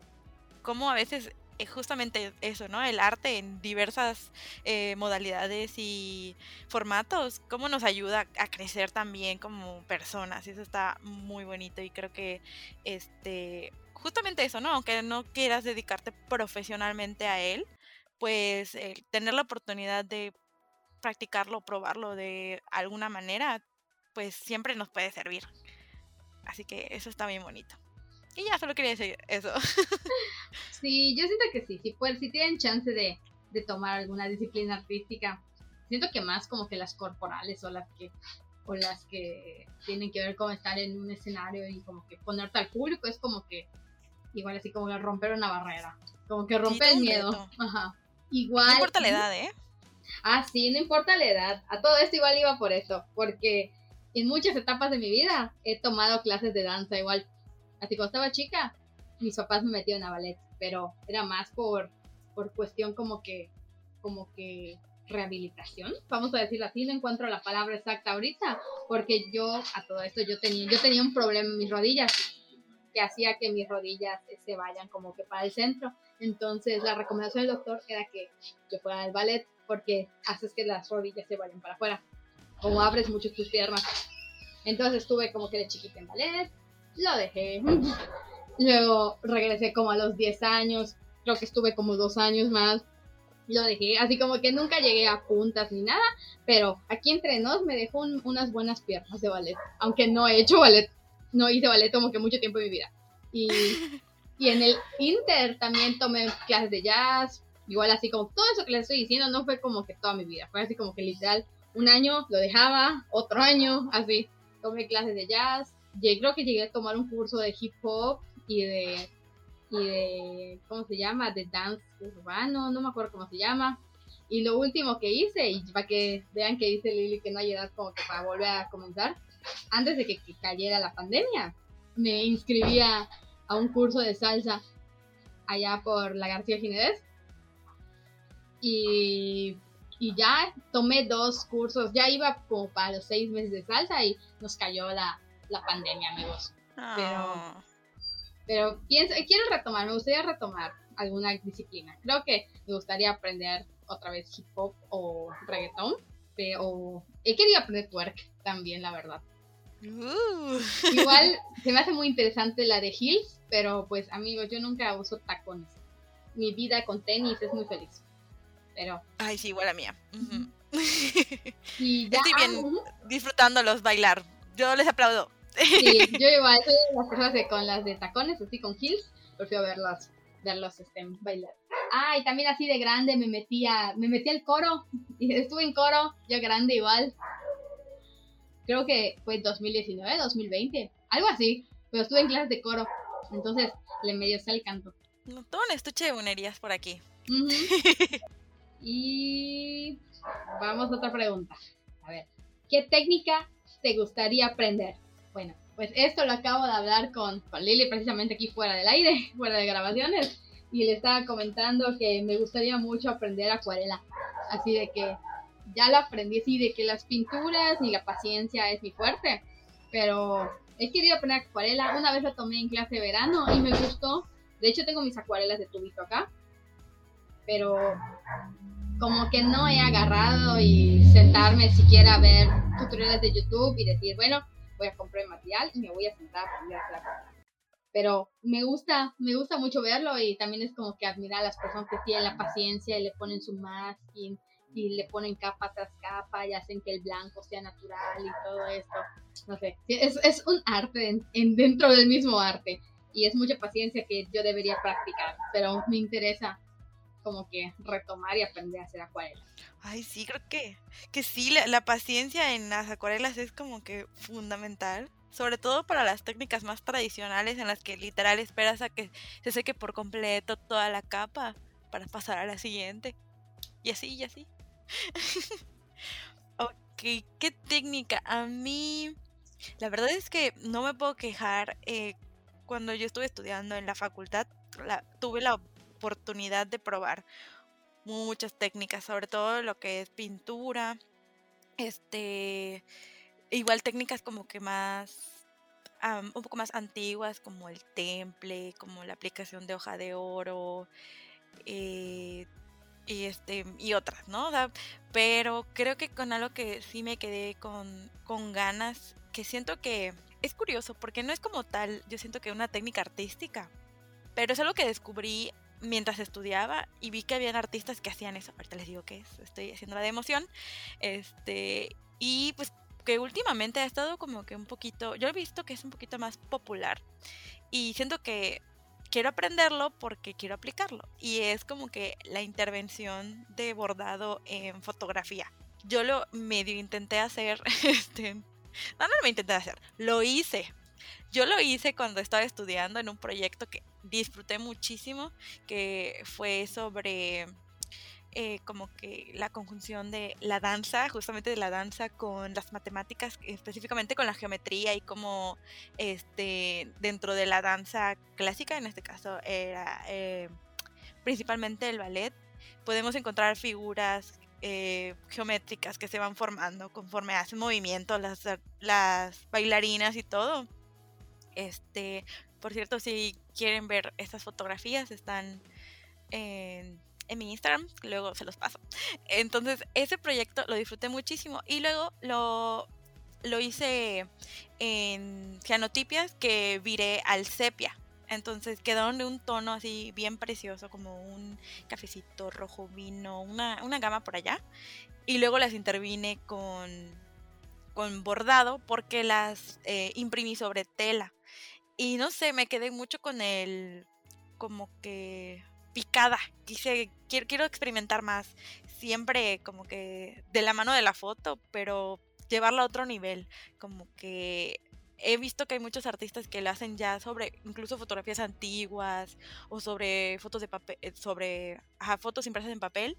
como a veces es justamente eso, ¿no? El arte en diversas eh, modalidades y formatos, cómo nos ayuda a crecer también como personas. Eso está muy bonito y creo que este justamente eso, ¿no? Aunque no quieras dedicarte profesionalmente a él, pues tener la oportunidad de practicarlo, probarlo de alguna manera, pues siempre nos puede servir. Así que eso está bien bonito. Y ya solo quería decir eso. sí, yo siento que sí, si, pues, si tienen chance de, de tomar alguna disciplina artística, siento que más como que las corporales o las que o las que tienen que ver con estar en un escenario y como que ponerte al público es como que igual así como que romper una barrera, como que romper el miedo. Ajá. Igual. No importa la edad, ¿eh? Ah, sí, no importa la edad. A todo esto igual iba por eso, porque en muchas etapas de mi vida he tomado clases de danza igual. Así cuando estaba chica, mis papás me metieron a ballet, pero era más por, por cuestión como que, como que rehabilitación, vamos a decirlo así, no encuentro la palabra exacta ahorita, porque yo a todo esto yo tenía, yo tenía un problema en mis rodillas que hacía que mis rodillas se vayan como que para el centro. Entonces la recomendación del doctor era que yo fuera al ballet porque haces que las rodillas se vayan para afuera como abres mucho tus piernas. Entonces estuve como que de chiquita en ballet, lo dejé. Luego regresé como a los 10 años, creo que estuve como dos años más, lo dejé. Así como que nunca llegué a puntas ni nada, pero aquí entre nos me dejó unas buenas piernas de ballet, aunque no he hecho ballet. no hice ballet como que mucho tiempo en mi vida. Y, y en el Inter también tomé clases de jazz, igual así como todo eso que les estoy diciendo no fue como que toda mi vida, fue así como que literal un año lo dejaba, otro año, así, tomé clases de jazz, Llegué, creo que llegué a tomar un curso de hip hop y de, y de, ¿cómo se llama? De dance urbano, no me acuerdo cómo se llama. Y lo último que hice, y para que vean que dice Lili que no hay edad como que para volver a comenzar, antes de que, cayera la pandemia, me inscribía a un curso de salsa allá por la García Ginebres. Y, y ya tomé dos cursos, ya iba como para los seis meses de salsa y nos cayó la, la pandemia, amigos. Pero, ah. pero pienso, quiero retomar, me gustaría retomar alguna disciplina. Creo que me gustaría aprender otra vez hip hop o reggaetón. Pero he querido aprender twerk también, la verdad. Uh. Igual se me hace muy interesante la de heels, pero pues amigos, yo nunca uso tacones. Mi vida con tenis es muy feliz. Pero. Ay, sí, igual la mía. y ya, Estoy bien disfrutándolos bailar. Yo les aplaudo. Sí, yo igual soy de las personas que con las de tacones, así con heels, prefiero verlos, verlos este, bailar. Ah, y también así de grande me metía, me metí al coro, estuve en coro, yo grande igual. Creo que fue 2019, 2020, algo así, pero estuve en clases de coro, entonces le medio sé el canto. Todo un estuche de bunerías por aquí. y vamos a otra pregunta. A ver, ¿qué técnica te gustaría aprender? Bueno, pues esto lo acabo de hablar con, con Lili precisamente aquí fuera del aire, fuera de grabaciones, y le estaba comentando que me gustaría mucho aprender acuarela. Así de que ya lo aprendí, así de que las pinturas ni la paciencia es mi fuerte, pero he querido aprender acuarela. Una vez la tomé en clase de verano y me gustó. De hecho, tengo mis acuarelas de tubito acá, pero como que no he agarrado y sentarme siquiera a ver tutoriales de YouTube y decir, bueno, voy a comprar el material y me voy a sentar aprender a hacer Pero me gusta, me gusta mucho verlo y también es como que admirar a las personas que tienen la paciencia y le ponen su masking y le ponen capa tras capa y hacen que el blanco sea natural y todo esto. No sé, es, es un arte en, dentro del mismo arte y es mucha paciencia que yo debería practicar, pero me interesa como que retomar y aprender a hacer acuarelas. Ay, sí, creo que, que sí, la, paciencia en las acuarelas es como que fundamental. Sobre todo para las técnicas más tradicionales en las que literal esperas a que se seque por completo toda la capa para pasar a la siguiente. Y así, y así. ok, ¿qué técnica? A mí, la verdad es que no me puedo quejar. Eh, cuando yo estuve estudiando en la facultad, tuve la oportunidad de probar muchas técnicas, sobre todo lo que es pintura, este, igual técnicas como que más, un poco más antiguas, como el temple, como la aplicación de hoja de oro, eh, y este y otras, ¿no? pero creo que con algo que sí me quedé con, con ganas, que siento que es curioso, porque no es como tal, yo siento que una técnica artística, pero es algo que descubrí mientras estudiaba y vi que habían artistas que hacían eso. Ahorita les digo que es, estoy haciendo la de emoción. Este, y pues que últimamente ha estado como que un poquito, yo he visto que es un poquito más popular y siento que quiero aprenderlo porque quiero aplicarlo y es como que la intervención de bordado en fotografía. Yo lo medio intenté hacer, este, no, no lo intenté hacer, lo hice. Yo lo hice cuando estaba estudiando en un proyecto que disfruté muchísimo, que fue sobre eh, como que la conjunción de la danza, justamente de la danza con las matemáticas, específicamente con la geometría y como este, dentro de la danza clásica, en este caso era eh, principalmente el ballet, podemos encontrar figuras eh, geométricas que se van formando conforme hacen movimiento las, las bailarinas y todo. Este, por cierto, si quieren ver estas fotografías, están en, mi Instagram, luego se los paso. Entonces, ese proyecto lo disfruté muchísimo y luego lo, lo hice en cianotipias que viré al sepia. Entonces quedaron de un tono así bien precioso, como un cafecito rojo vino, una, una gama por allá. Y luego las intervine con con bordado porque las eh, imprimí sobre tela. Y no sé, me quedé mucho con el como que picada. Quise, quiero, quiero experimentar más. Siempre como que de la mano de la foto, pero llevarla a otro nivel. Como que he visto que hay muchos artistas que lo hacen ya sobre incluso fotografías antiguas o sobre fotos de papel, eh, sobre fotos impresas en papel.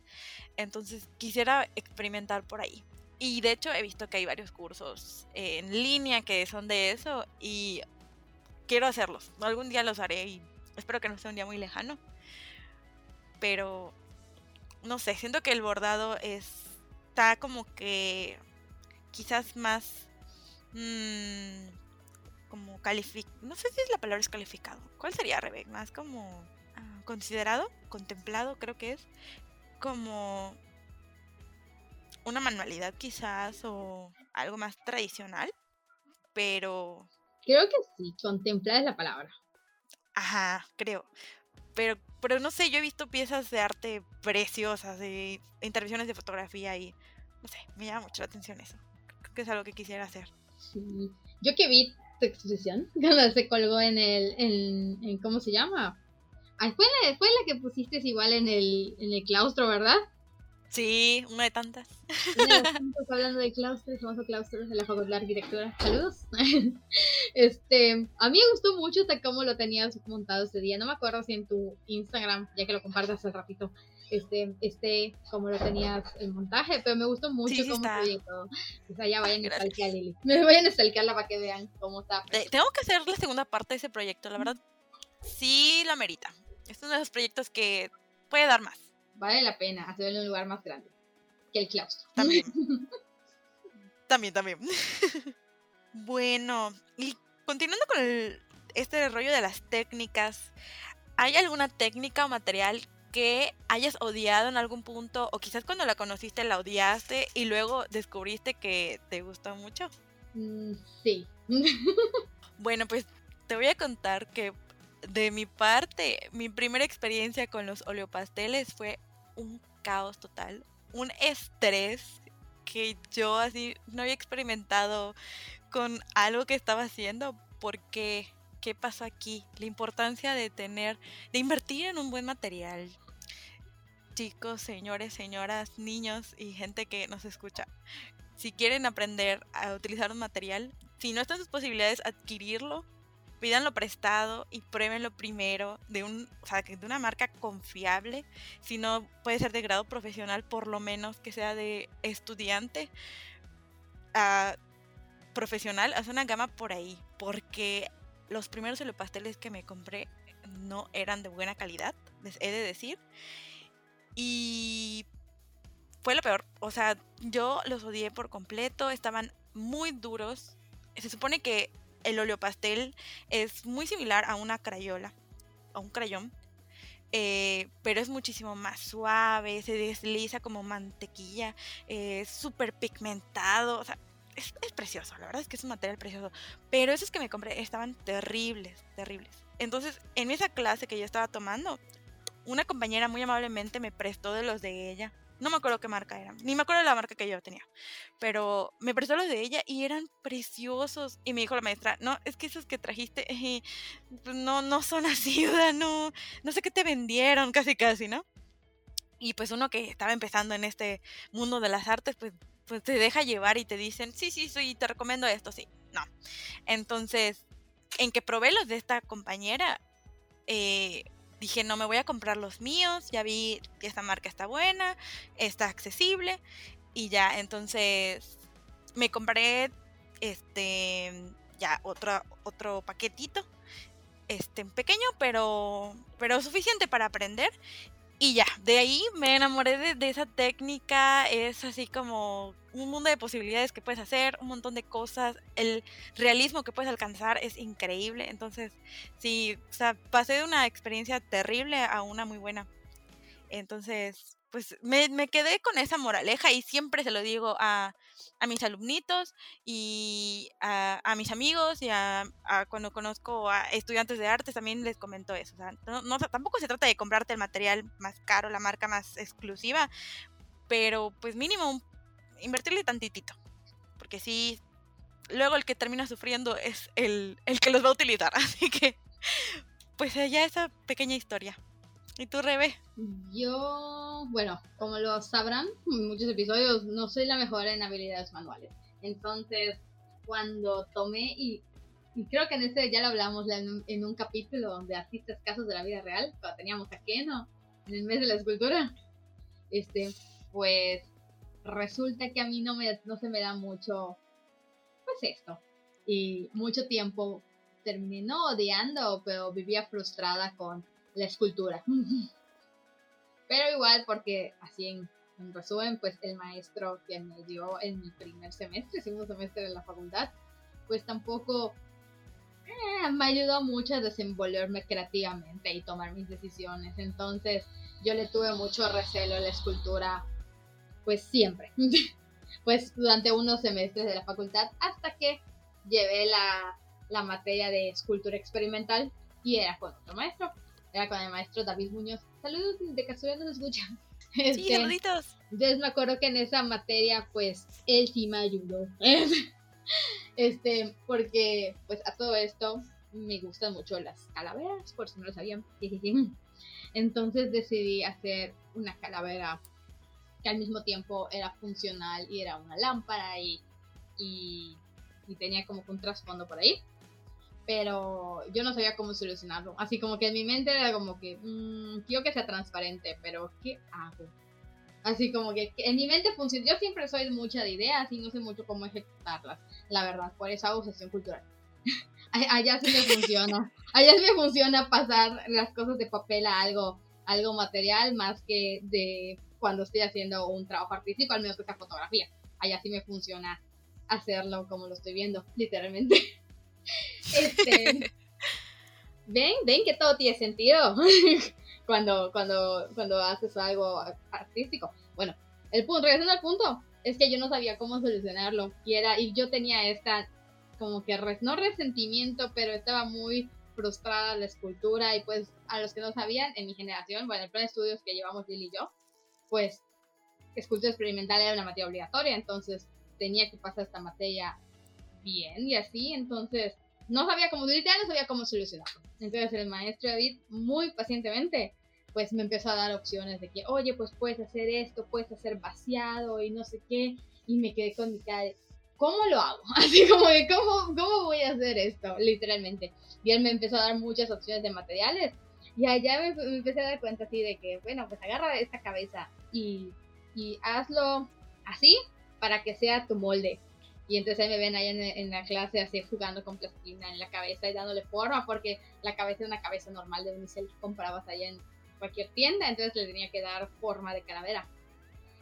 Entonces quisiera experimentar por ahí. Y de hecho he visto que hay varios cursos en línea que son de eso y quiero hacerlos. Algún día los haré y espero que no sea un día muy lejano. Pero no sé, siento que el bordado está como que quizás más mmm, como calificado, no sé si es la palabra es calificado. ¿Cuál sería, Rebeca? Más como ah, considerado, contemplado, creo que es como una manualidad quizás o algo más tradicional, pero... Creo que sí, contemplar es la palabra. Ajá, creo. Pero, pero no sé, yo he visto piezas de arte preciosas, de intervenciones de fotografía y no sé, me llama mucho la atención eso. Creo que es algo que quisiera hacer. Sí. Yo que vi tu exposición, cuando se colgó en el, en, ¿cómo se llama? fue la, fue la que pusiste igual en el, en el claustro, ¿verdad? Sí, una de tantas. hablando de claustros, famoso claustro de la Facultad de Arquitectura. Saludos. este, a mí me gustó mucho hasta cómo lo tenías montado ese día. No me acuerdo si en tu Instagram, ya que lo compartas hace ratito, este, este, como lo tenías el montaje, pero me gustó mucho cómo está. proyecto. O sea, ya vayan a stalkear Lili. Me vayan a stalkearla para que vean cómo está. tengo que hacer la segunda parte de ese proyecto, la verdad. Sí lo amerita. Es uno de los proyectos que puede dar más vale la pena hacerlo en un lugar más grande que el claustro. También. también, también. bueno, y continuando con este rollo de las técnicas, ¿hay alguna técnica o material que hayas odiado en algún punto o quizás cuando la conociste la odiaste y luego descubriste que te gustó mucho? Mm, sí. bueno, pues te voy a contar que de mi parte, mi primera experiencia con los oleopasteles fue un caos total, un estrés que yo así no había experimentado con algo que estaba haciendo porque ¿qué pasó aquí? La importancia de tener, de invertir en un buen material. Chicos, señores, señoras, niños y gente que nos escucha. Si quieren aprender a utilizar un material, si no están sus posibilidades adquirirlo, pídanlo prestado y pruébenlo primero de, un, de una marca confiable. Si no puede ser de grado profesional, por lo menos que sea de estudiante a profesional. Haz una gama por ahí, porque los primeros pasteles que me compré no eran de buena calidad, les he de decir. Y fue lo peor. O sea, yo los odié por completo. Estaban muy duros. Se supone que el oleopastel es muy similar a una crayola, a un crayón, eh, pero es muchísimo más suave, se desliza como mantequilla, es súper pigmentado, o sea, es, es, precioso, la verdad es que es un material precioso, pero esos que me compré estaban terribles, terribles. Entonces, en esa clase que yo estaba tomando, una compañera muy amablemente me prestó de los de ella no me acuerdo qué marca eran, ni me acuerdo la marca que yo tenía, pero me prestó los de ella y eran preciosos. Y me dijo la maestra, no, es que esos que trajiste eh, no, no son así, no, no sé qué te vendieron, casi casi, ¿no? Y pues uno que estaba empezando en este mundo de las artes, pues, pues te deja llevar y te dicen, sí, sí, sí, te recomiendo esto, sí. No. Entonces, en que probé los de esta compañera, eh, dije, no me voy a comprar los míos, ya vi que esta marca está buena, está accesible y ya, entonces me compré este ya otro otro paquetito este pequeño pero pero suficiente para aprender y ya, de ahí me enamoré de, esa técnica, es así como un mundo de posibilidades que puedes hacer, un montón de cosas, el realismo que puedes alcanzar es increíble, entonces sí, o sea, pasé de una experiencia terrible a una muy buena. Entonces, pues me, quedé con esa moraleja y siempre se lo digo a, a mis alumnitos y a, mis amigos y a, cuando conozco a estudiantes de artes también les comento eso. O sea, no, tampoco se trata de comprarte el material más caro, la marca más exclusiva, pero pues mínimo invertirle tantitito porque sí, luego el que termina sufriendo es el, el que los va a utilizar. Así que, pues allá esa pequeña historia. ¿Y tú, Rebe? Yo, bueno, como lo sabrán, muchos episodios no soy la mejor en habilidades manuales. Entonces, cuando tomé y, creo que en este ya lo hablamos en, un capítulo de artistas casos de la vida real, cuando teníamos a Keno en el mes de la escultura, este, pues resulta que a mí no, me, no se me da mucho, pues esto. Y mucho tiempo terminé no odiando, pero vivía frustrada con la escultura. Pero igual, porque así en, resumen, pues el maestro que me dio en mi primer semestre, segundo semestre de la facultad, pues tampoco eh, me ayudó mucho a desenvolverme creativamente y tomar mis decisiones. Entonces yo le tuve mucho recelo a la escultura, pues siempre. pues durante unos semestres de la facultad hasta que llevé la, la materia de escultura experimental y era con otro maestro era con el maestro David Muñoz. Saludos, de casualidad no nos escucha. sí, este, saluditos. Entonces me acuerdo que en esa materia, pues, él sí me ayudó. este, porque, pues, a todo esto me gustan mucho las calaveras, por si no lo sabían. Entonces decidí hacer una calavera que al mismo tiempo era funcional y era una lámpara y, y, y tenía como un trasfondo por ahí pero yo no sabía cómo solucionarlo. Así como que en mi mente era como que, mmm, quiero que sea transparente, pero ¿qué hago? Así como que en mi mente funciona. Yo siempre soy mucha de ideas y no sé mucho cómo ejecutarlas, la verdad. Por eso hago gestión cultural. Allá sí me funciona. Allá sí me funciona pasar las cosas de papel a algo, algo material más que de cuando estoy haciendo un trabajo artístico, al menos que sea fotografía. Allá sí me funciona hacerlo como lo estoy viendo, literalmente. Este, ven, ven que todo tiene sentido cuando, cuando, cuando haces algo artístico. Bueno, el punto, regresando al punto, es que yo no sabía cómo solucionarlo. Y era, y yo tenía esta, como que no resentimiento, pero estaba muy frustrada la escultura. Y pues, a los que no sabían, en mi generación, bueno, el plan de estudios que llevamos Lili y yo, pues, escultura experimental era una materia obligatoria, entonces tenía que pasar esta materia bien y así, entonces no sabía cómo, literal no sabía cómo solucionarlo. Entonces el maestro David muy pacientemente pues me empezó a dar opciones de que, oye, pues puedes hacer esto, puedes hacer vaciado y no sé qué, y me quedé con mi cara ¿cómo lo hago? Así como de, ¿cómo, ¿cómo voy a hacer esto? Literalmente. Y él me empezó a dar muchas opciones de materiales. Y allá me, me empecé a dar cuenta así de que, bueno, pues agarra esta cabeza y, y hazlo así para que sea tu molde. Y entonces ahí me ven ahí en, la clase así jugando con plastilina en la cabeza y dándole forma, porque la cabeza es una cabeza normal de unicel que comprabas allá en cualquier tienda, entonces le tenía que dar forma de calavera.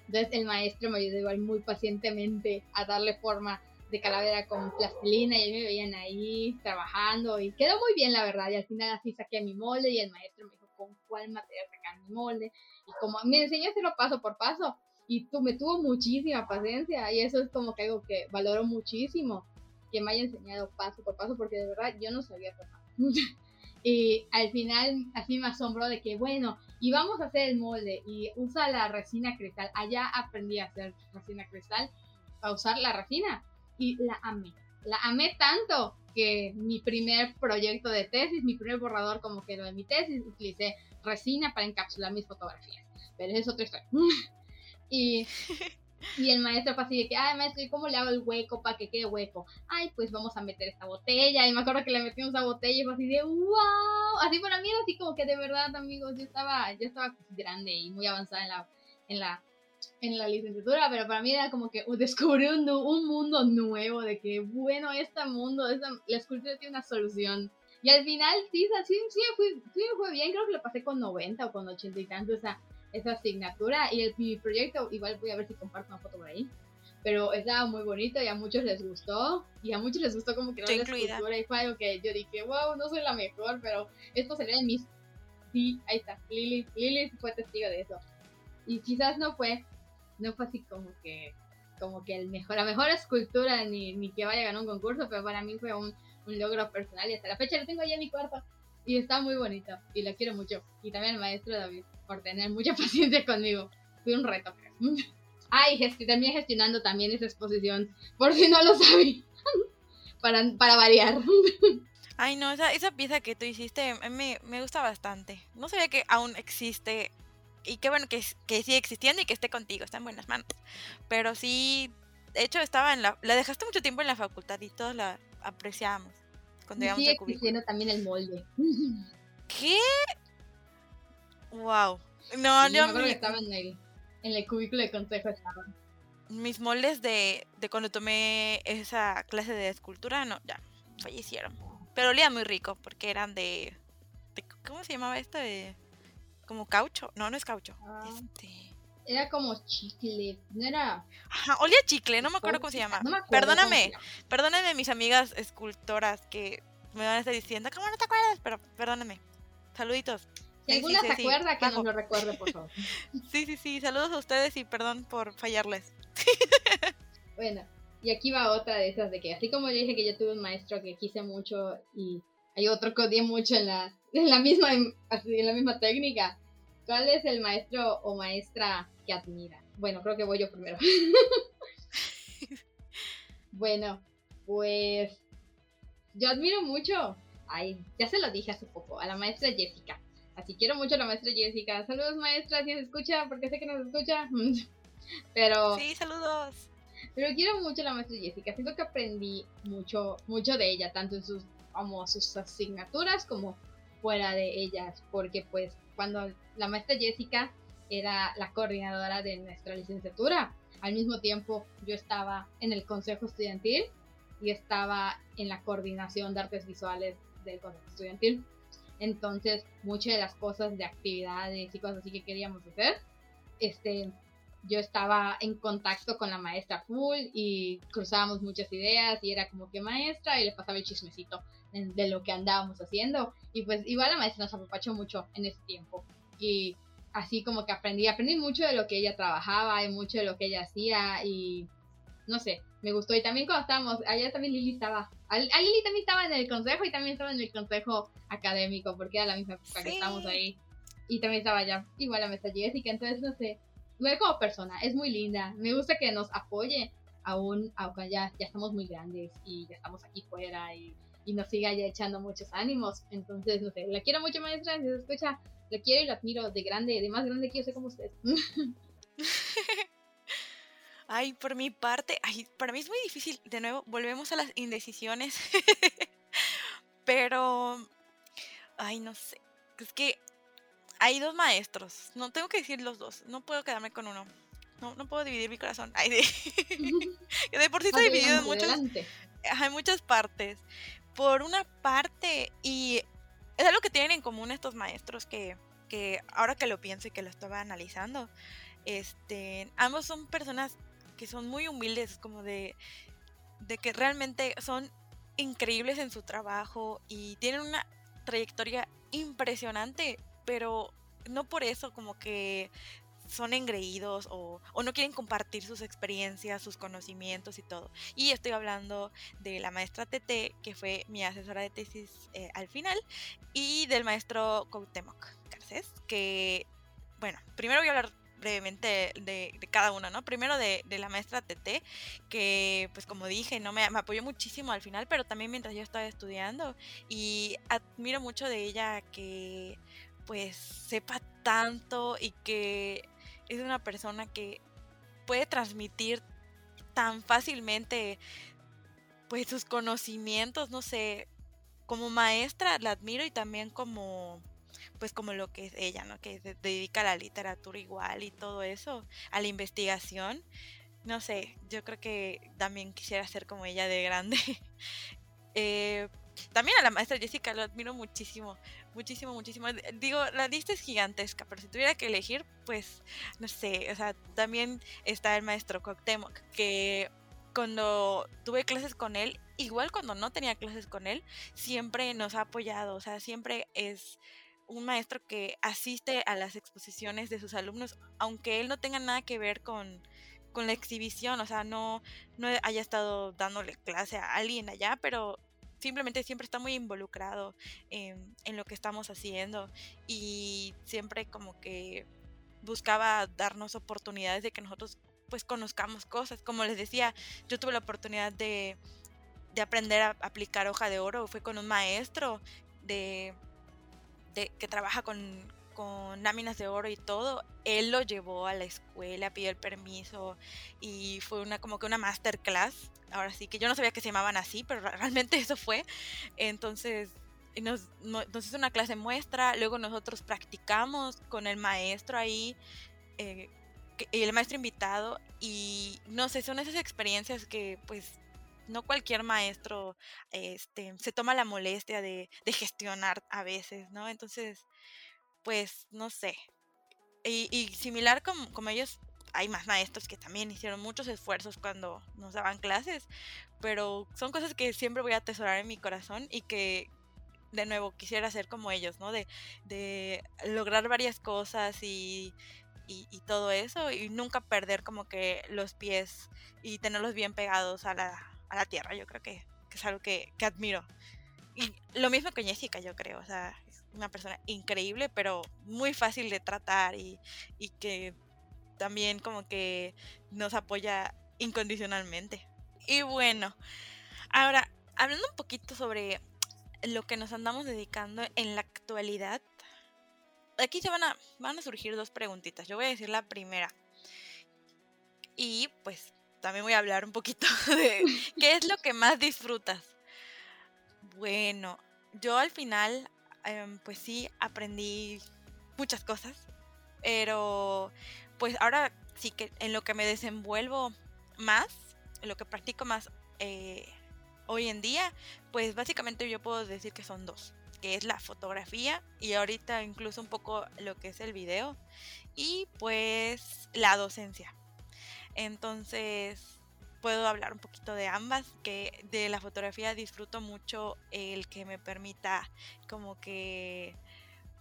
Entonces el maestro me ayudó igual muy pacientemente a darle forma de calavera con plastilina y ahí me veían ahí trabajando y quedó muy bien la verdad y al final así saqué mi molde y el maestro me dijo con cuál material sacar mi molde y como me enseñó hacerlo paso por paso y tú, me tuvo muchísima paciencia y eso es como que algo que valoro muchísimo, que me haya enseñado paso por paso, porque de verdad yo no sabía hacer y al final así me asombró de que, bueno, y vamos a hacer el molde y usa la resina cristal. Allá aprendí a hacer resina cristal, a usar la resina y la amé. La amé tanto que mi primer proyecto de tesis, mi primer borrador como que lo de mi tesis, utilicé resina para encapsular mis fotografías. Pero es otra historia. Y, y el maestro fue así de que, ay, maestro, ¿y cómo le hago el hueco para que quede hueco? Ay, pues vamos a meter esta botella. Y me acuerdo que le metimos esa botella y fue así de, wow. Así para mí era así como que de verdad, amigos, yo estaba, yo estaba grande y muy avanzada en la, en la, en la licenciatura, pero para mí era como que descubrí un, un mundo nuevo de que, bueno, este mundo, esta, la escultura tiene una solución. Y al final, sí, sí, sí, fue, sí me fue bien, creo que lo pasé con 90 o con 80 y tanto, o sea, esa asignatura y el, mi proyecto, igual voy a ver si comparto una foto por ahí, pero estaba muy bonito y a muchos les gustó y a muchos les gustó como que la escultura y fue algo que yo dije, wow, no soy la mejor, pero esto sería en mis... Sí, ahí está, Lili, Lili fue testigo de eso. Y quizás no fue, no fue así como que como que el mejor, la mejor escultura ni, ni que vaya a ganar un concurso, pero para mí fue un, un logro personal y hasta la fecha lo tengo ahí en mi cuarto y está muy bonito y lo quiero mucho. Y también el maestro David por tener mucha paciencia conmigo. Fue un reto, Ah, y terminé gestionando también esa exposición, por si no lo sabía, para, para variar. Ay, no, esa, esa pieza que tú hiciste me, me gusta bastante. No sabía que aún existe y qué bueno que, que sigue existiendo y que esté contigo, está en buenas manos. Pero sí, de hecho estaba en la... La dejaste mucho tiempo en la facultad y todos la apreciamos cuando íbamos sigue existiendo también el molde. ¿Qué? Wow. No, yo... Me estaba en el, en el cubículo de consejo estaba. Mis moldes de, de cuando tomé esa clase de escultura, no, ya, fallecieron. Pero olía muy rico porque eran de, de ¿cómo se llamaba esto? De como caucho. No, no es caucho. Ah, este... Era como chicle, no era. Ajá, olía chicle, no me acuerdo cómo se llama. perdóname, perdóname mis amigas escultoras que me van a estar diciendo, ¿cómo no te acuerdas? Pero perdóname. Saluditos. Si alguna se acuerda, que nos lo recuerde, por favor. sí, sí, sí. Saludos a ustedes y perdón por fallarles. bueno, y aquí va otra de esas de que, así como yo dije que yo tuve un maestro que quise mucho y hay otro que odié mucho en la, en la misma en la misma técnica. ¿Cuál es el maestro o maestra que admira? Bueno, creo que voy yo primero. bueno, pues yo admiro mucho, ay, ya se lo dije hace poco, a la maestra Jessica. Así quiero mucho a la maestra Jessica. Saludos maestra, si se escucha, porque sé que nos escucha. Pero... Sí, saludos. Pero quiero mucho a la maestra Jessica. Siento que aprendí mucho, mucho de ella, tanto en sus como sus asignaturas como fuera de ellas, porque pues cuando la maestra Jessica era la coordinadora de nuestra licenciatura, al mismo tiempo yo estaba en el consejo estudiantil y estaba en la coordinación de artes visuales del consejo estudiantil. Entonces, muchas de las cosas de actividades y cosas así que queríamos hacer, este, yo estaba en contacto con la maestra full y cruzábamos muchas ideas y era como que maestra y le pasaba el chismecito de lo que andábamos haciendo. Y pues igual la maestra nos apapachó mucho en ese tiempo. Y así como que aprendí, aprendí mucho de lo que ella trabajaba y mucho de lo que ella hacía y no sé, me gustó. Y también cuando estábamos, allá también Lili estaba, a Lili también estaba en el consejo y también estaba en el consejo académico porque era la misma época que estábamos ahí. Y también estaba allá, igual la maestra Jessica, entonces no sé, ve como persona, es muy linda, me gusta que nos apoye aún, aunque ya, ya estamos muy grandes y ya estamos aquí fuera y y nos siga ya echando muchos ánimos. Entonces, no sé, la quiero mucho, maestra. Si se escucha, la quiero y la admiro de grande, de más grande que yo sé como usted. ay, por mi parte, ay, para mí es muy difícil. De nuevo, volvemos a las indecisiones. Pero, ay, no sé. Es que hay dos maestros. No tengo que decir los dos. No puedo quedarme con uno. No, no puedo dividir mi corazón. Ay, de... de por sí está dividido en muchas, hay muchas partes por una parte, y es algo que tienen en común estos maestros que, que ahora que lo pienso y que lo estaba analizando, este, ambos son personas que son muy humildes, como de, de que realmente son increíbles en su trabajo y tienen una trayectoria impresionante, pero no por eso como que son engreídos o, no quieren compartir sus experiencias, sus conocimientos y todo. Y estoy hablando de la maestra TT, que fue mi asesora de tesis eh, al final, y del maestro Coutemoc Garcés, que, bueno, primero voy a hablar brevemente de, cada uno, ¿no? Primero de, la maestra TT, que pues como dije, no me, apoyó muchísimo al final, pero también mientras yo estaba estudiando y admiro mucho de ella que pues sepa tanto y que es una persona que puede transmitir tan fácilmente pues sus conocimientos, no sé, como maestra la admiro y también como pues como lo que es ella, ¿no? Que se dedica a la literatura igual y todo eso, a la investigación. No sé, yo creo que también quisiera ser como ella de grande. eh, también a la maestra Jessica lo admiro muchísimo, muchísimo, muchísimo. Digo, la lista es gigantesca, pero si tuviera que elegir, pues, no sé, o sea, también está el maestro Coctemoc, que cuando tuve clases con él, igual cuando no tenía clases con él, siempre nos ha apoyado, o sea, siempre es un maestro que asiste a las exposiciones de sus alumnos, aunque él no tenga nada que ver con, con la exhibición, o sea, no, no haya estado dándole clase a alguien allá, pero simplemente siempre está muy involucrado en, lo que estamos haciendo y siempre como que buscaba darnos oportunidades de que nosotros pues conozcamos cosas. Como les decía, yo tuve la oportunidad de, de aprender a aplicar hoja de oro, fue con un maestro de, de que trabaja con, con láminas de oro y todo, él lo llevó a la escuela, pidió el permiso y fue una como que una masterclass. Ahora sí que yo no sabía que se llamaban así, pero realmente eso fue. Entonces nos, hizo una clase muestra, luego nosotros practicamos con el maestro ahí, eh, el maestro invitado y no sé, son esas experiencias que pues no cualquier maestro este, se toma la molestia de, de gestionar a veces, ¿no? Entonces pues no sé. Y, similar como, ellos, hay más maestros que también hicieron muchos esfuerzos cuando nos daban clases, pero son cosas que siempre voy a atesorar en mi corazón y que de nuevo quisiera hacer como ellos, ¿no? De, de lograr varias cosas y, y, todo eso y nunca perder como que los pies y tenerlos bien pegados a la, a la tierra. Yo creo que, que es algo que, que admiro. Y lo mismo con Jessica, yo creo. O sea, una persona increíble, pero muy fácil de tratar y, que también como que nos apoya incondicionalmente. Y bueno, ahora, hablando un poquito sobre lo que nos andamos dedicando en la actualidad, aquí se van a, van a surgir dos preguntitas. Yo voy a decir la primera. Y pues también voy a hablar un poquito de qué es lo que más disfrutas. Bueno, yo al final Em, pues sí, aprendí muchas cosas, pero pues ahora sí que en lo que me desenvuelvo más, en lo que practico más eh, hoy en día, pues básicamente yo puedo decir que son dos, que es la fotografía y ahorita incluso un poco lo que es el video y pues la docencia. Entonces, puedo hablar un poquito de ambas, que de la fotografía disfruto mucho el que me permita como que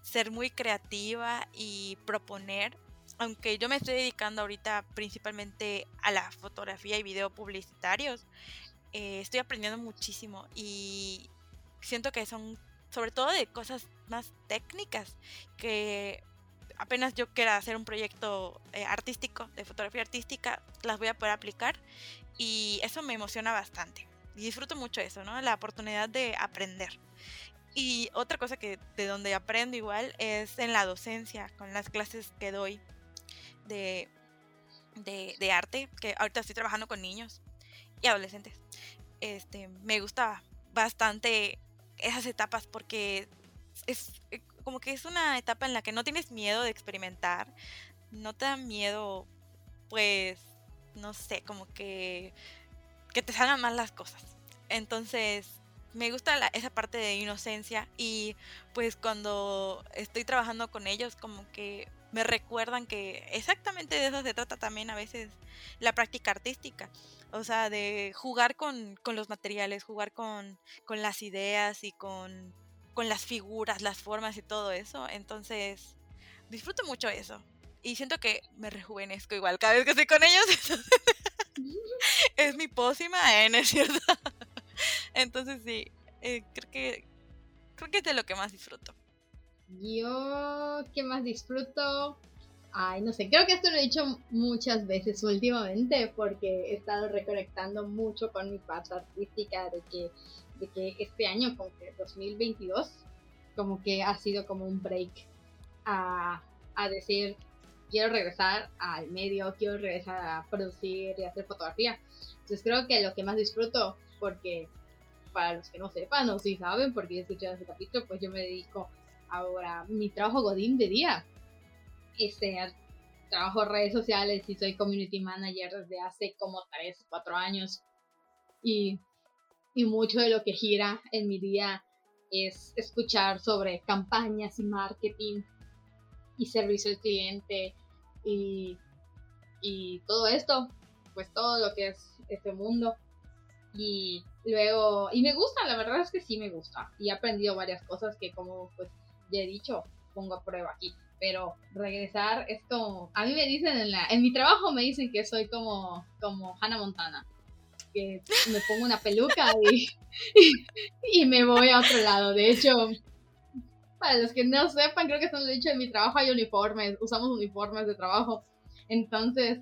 ser muy creativa y proponer, aunque yo me estoy dedicando ahorita principalmente a la fotografía y video publicitarios, eh, estoy aprendiendo muchísimo y siento que son sobre todo de cosas más técnicas que apenas yo quiera hacer un proyecto eh, artístico, de fotografía artística, las voy a poder aplicar y eso me emociona bastante. Y disfruto mucho eso, ¿no? La oportunidad de aprender. Y otra cosa que de donde aprendo igual es en la docencia, con las clases que doy de, de, arte, que ahorita estoy trabajando con niños y adolescentes. Este, me gusta bastante esas etapas porque es eh, como que es una etapa en la que no tienes miedo de experimentar, no te da miedo pues no sé, como que, que te salgan mal las cosas. Entonces, me gusta esa parte de inocencia y pues cuando estoy trabajando con ellos como que me recuerdan que exactamente de eso se trata también a veces la práctica artística. O sea, de jugar con, los materiales, jugar con, con las ideas y con, con las figuras, las formas y todo eso. Entonces, disfruto mucho eso y siento que me rejuvenezco igual cada vez que estoy con ellos. es mi pócima, ¿eh? ¿No es cierto? Entonces sí, eh, creo que creo que es de lo que más disfruto. Yo, ¿qué más disfruto? Ay, no sé, creo que esto lo he dicho muchas veces últimamente porque he estado reconectando mucho con mi parte artística de que, de que este año, como que 2022, como que ha sido como un break a, a decir, quiero regresar al medio, quiero regresar a producir y hacer fotografía. Entonces creo que lo que más disfruto, porque para los que no sepan o si saben, porque ya escuchado ese capítulo, pues yo me dedico ahora mi trabajo godín de día. Este, trabajo redes sociales y soy community manager desde hace como 3 o 4 años. Y, y mucho de lo que gira en mi día es escuchar sobre campañas y marketing y servicio al cliente y, y todo esto, pues todo lo que es este mundo. Y luego, y me gusta, la verdad es que sí me gusta. Y he aprendido varias cosas que como pues ya he dicho, pongo a prueba aquí. Pero regresar es como, a mí me dicen en la, en mi trabajo me dicen que soy como, como Hannah Montana. Que me pongo una peluca y, y me voy a otro lado. De hecho, para los que no sepan, creo que son lo dicho en mi trabajo hay uniformes, usamos uniformes de trabajo. Entonces,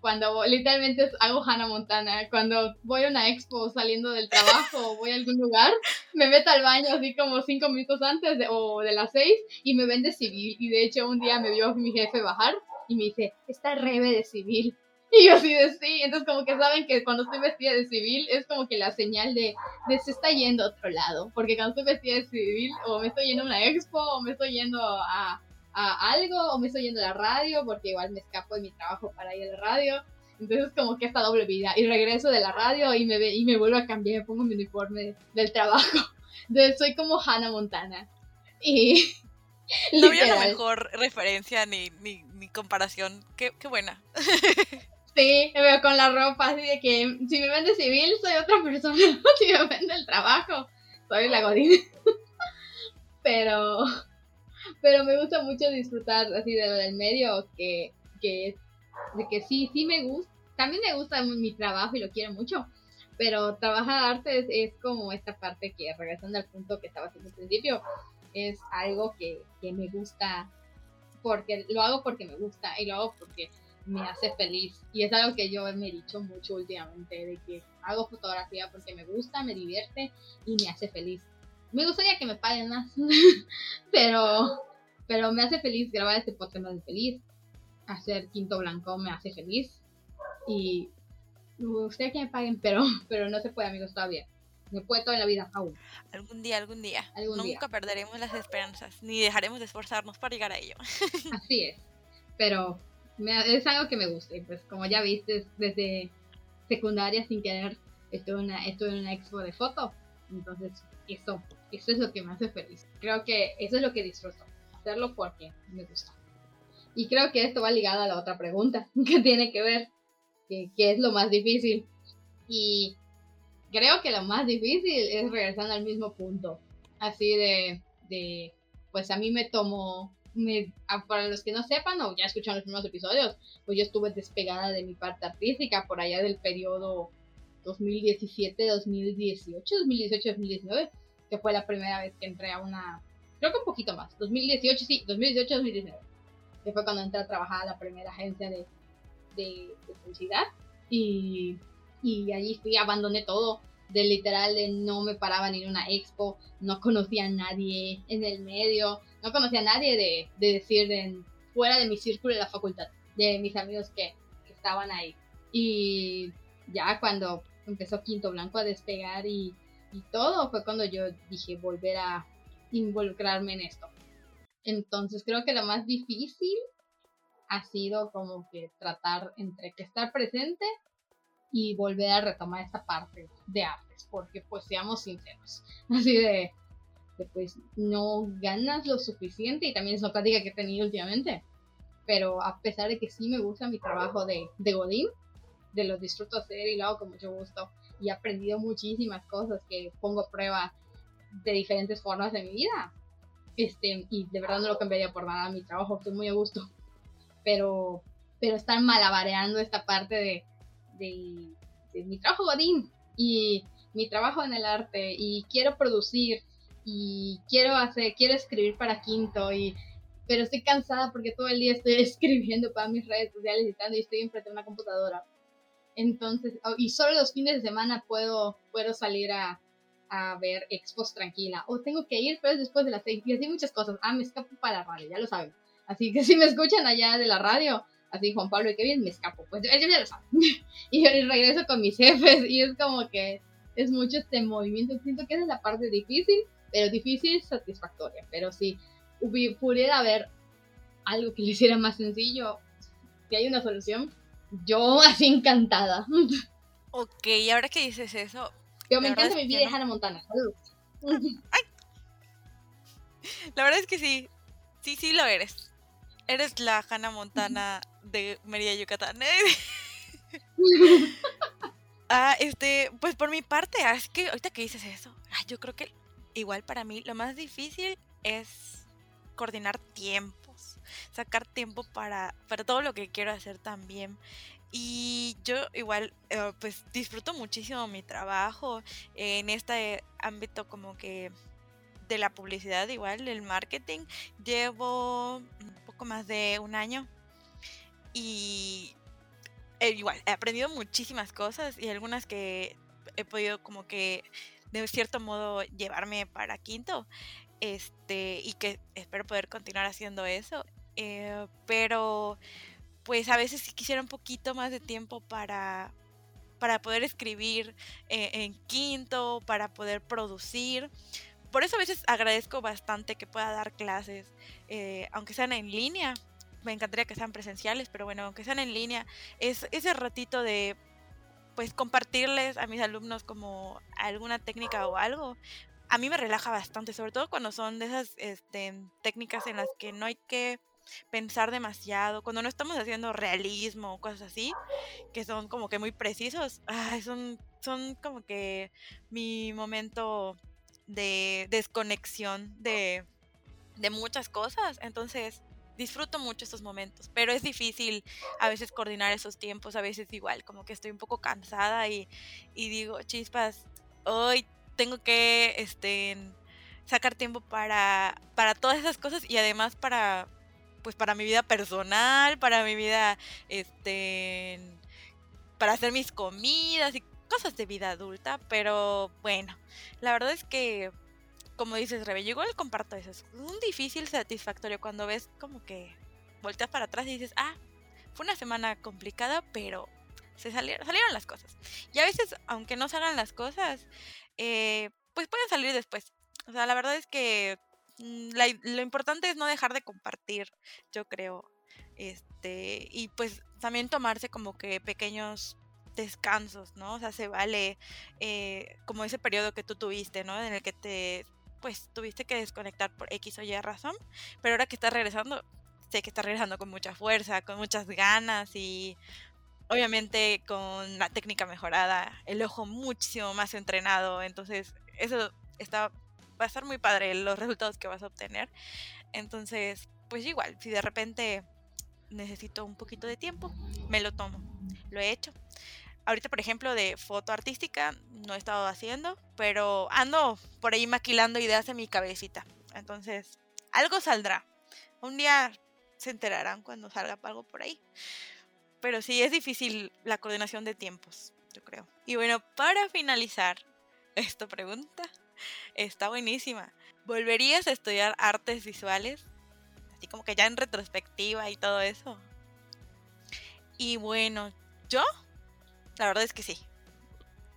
cuando literalmente hago Hannah Montana, cuando voy a una expo saliendo del trabajo o voy a algún lugar, me meto al baño así como cinco minutos antes de, o de las seis y me ven de civil. Y de hecho un día me vio mi jefe bajar y me dice, está rebe de civil. Y yo así de sí, entonces como que saben que cuando estoy vestida de civil es como que la señal de, de se está yendo a otro lado, porque cuando estoy vestida de civil o me estoy yendo a una expo o me estoy yendo a, a algo o me estoy yendo a la radio porque igual me escapo de mi trabajo para ir a la radio. Entonces como que esta doble vida. Y regreso de la radio y me, y me vuelvo a cambiar, me pongo mi uniforme del trabajo. Entonces soy como Hannah Montana. Y... No había la mejor referencia ni, ni, ni comparación. Qué, qué buena. Sí, me veo con la ropa así de que si me vende civil soy otra persona. si me vende el trabajo, soy la godina. Pero pero me gusta mucho disfrutar así de lo del medio, que, que, de que sí, sí me gusta. También me gusta mi trabajo y lo quiero mucho, pero trabajar arte es, como esta parte que, regresando al punto que estaba haciendo al principio, es algo que, que me gusta porque lo hago porque me gusta y lo hago porque me hace feliz. Y es algo que yo me he dicho mucho últimamente, de que hago fotografía porque me gusta, me divierte y me hace feliz. Me gustaría que me paguen más, pero, pero me hace feliz grabar este podcast, me hace feliz. Hacer Quinto Blanco me hace feliz. Y me gustaría que me paguen, pero, pero no se puede, amigos, todavía. No puede toda la vida aún. Algún día, algún día. Nunca perderemos las esperanzas, ni dejaremos de esforzarnos para llegar a ello. Así es. Pero es algo que me gusta. Y pues como ya viste, desde secundaria sin querer estuve, una, estuve en una expo de foto. Entonces eso, eso es lo que me hace feliz. Creo que eso es lo que disfruto, hacerlo porque me gusta. Y creo que esto va ligado a la otra pregunta que tiene que ver, que, es lo más difícil. Y creo que lo más difícil es regresando al mismo punto. Así de, de pues a mí me tomó, me, para los que no sepan o ya escucharon los primeros episodios, pues yo estuve despegada de mi parte artística por allá del periodo 2017, 2018, 2018, 2019, que fue la primera vez que entré a una, creo que un poquito más, 2018, sí, 2018, 2019, que fue cuando entré a trabajar a la primera agencia de, de, publicidad. Y, y allí fui, abandoné todo, de literal de no me paraba ni en una expo, no conocía a nadie en el medio, no conocía a nadie de, de decir fuera de mi círculo de la facultad, de mis amigos que, que estaban ahí. Y ya cuando empezó Quinto Blanco a despegar y, todo, fue cuando yo dije volver a involucrarme en esto. Entonces creo que lo más difícil ha sido como que tratar entre que estar presente y volver a retomar esta parte de artes, porque pues seamos sinceros, así de, pues no ganas lo suficiente y también es una práctica que he tenido últimamente, pero a pesar de que sí me gusta mi trabajo de, de Godín, de los disfruto hacer y lo hago con mucho gusto. Y he aprendido muchísimas cosas que pongo a prueba de diferentes formas de mi vida. Este, y de verdad no lo cambiaría por nada mi trabajo, estoy muy a gusto. Pero, pero están malabareando esta parte de, de, mi trabajo Godín y mi trabajo en el arte y quiero producir y quiero hacer, quiero escribir para Quinto y pero estoy cansada porque todo el día estoy escribiendo para mis redes sociales y, y estoy enfrente de una computadora. Entonces, oh, y solo los fines de semana puedo, puedo salir a, a ver expos tranquila. O tengo que ir, pero es después de las seis. Y así muchas cosas. Ah, me escapo para la radio, ya lo saben. Así que si me escuchan allá de la radio, así Juan Pablo y Kevin, me escapo. Pues ellos ya lo saben. y regreso con mis jefes. Y es como que es mucho este movimiento. Siento que esa es la parte difícil, pero difícil satisfactoria. Pero si pudiera haber algo que le hiciera más sencillo, si hay una solución, yo así encantada. Ok, ahora que dices eso. Yo me encanta mi vida de Hannah Montana. La verdad es que sí. Sí, sí lo eres. Eres la Hannah Montana de Mérida, Yucatán. ah, este, pues por mi parte, ah, es que ahorita que dices eso, yo creo que igual para mí lo más difícil es coordinar tiempo sacar tiempo para, para todo lo que quiero hacer también. Y yo igual, eh, pues disfruto muchísimo mi trabajo en este ámbito como que de la publicidad, igual, del marketing. Llevo un poco más de un año y eh, igual, he aprendido muchísimas cosas y algunas que he podido como que de cierto modo llevarme para quinto. Este, y que espero poder continuar haciendo eso. Eh, pero pues a veces sí quisiera un poquito más de tiempo para, para poder escribir eh, en quinto, para poder producir. Por eso a veces agradezco bastante que pueda dar clases, eh, aunque sean en línea. Me encantaría que sean presenciales, pero bueno, aunque sean en línea, es ese ratito de pues compartirles a mis alumnos como alguna técnica o algo, a mí me relaja bastante, sobre todo cuando son de esas este, técnicas en las que no hay que pensar demasiado, cuando no estamos haciendo realismo o cosas así, que son como que muy precisos, son, son como que mi momento de desconexión de, de muchas cosas. Entonces, disfruto mucho estos momentos, pero es difícil a veces coordinar esos tiempos, a veces igual, como que estoy un poco cansada y, y digo, chispas, hoy tengo que este, sacar tiempo para, para todas esas cosas y además para, pues para mi vida personal, para mi vida, este, para hacer mis comidas y cosas de vida adulta, pero bueno, la verdad es que, como dices, Rebe, yo igual comparto eso, es un difícil satisfactorio cuando ves como que volteas para atrás y dices, ah, fue una semana complicada, pero se salieron, salieron las cosas. Y a veces, aunque no salgan las cosas, eh, pues pueden salir después. O sea, la verdad es que Mm, lo importante es no dejar de compartir, yo creo. Este, y pues también tomarse como que pequeños descansos, ¿no? O sea, se vale eh, como ese periodo que tú tuviste, ¿no? En el que te, pues, tuviste que desconectar por X o Y razón, pero ahora que estás regresando, sé que estás regresando con mucha fuerza, con muchas ganas y obviamente con la técnica mejorada, el ojo muchísimo más entrenado, entonces eso está va a estar muy padre los resultados que vas a obtener. Entonces, pues igual, si de repente necesito un poquito de tiempo, me lo tomo. Lo he hecho. Ahorita, por ejemplo, de foto artística no he estado haciendo, pero ando por ahí maquilando ideas en mi cabecita. Entonces, algo saldrá. Un día se enterarán cuando salga algo por ahí. Pero sí es difícil la coordinación de tiempos, yo creo. Y bueno, para finalizar esta pregunta, Está buenísima. ¿Volverías a estudiar artes visuales? Así como que ya en retrospectiva y todo eso. Y bueno, yo, la verdad es que sí.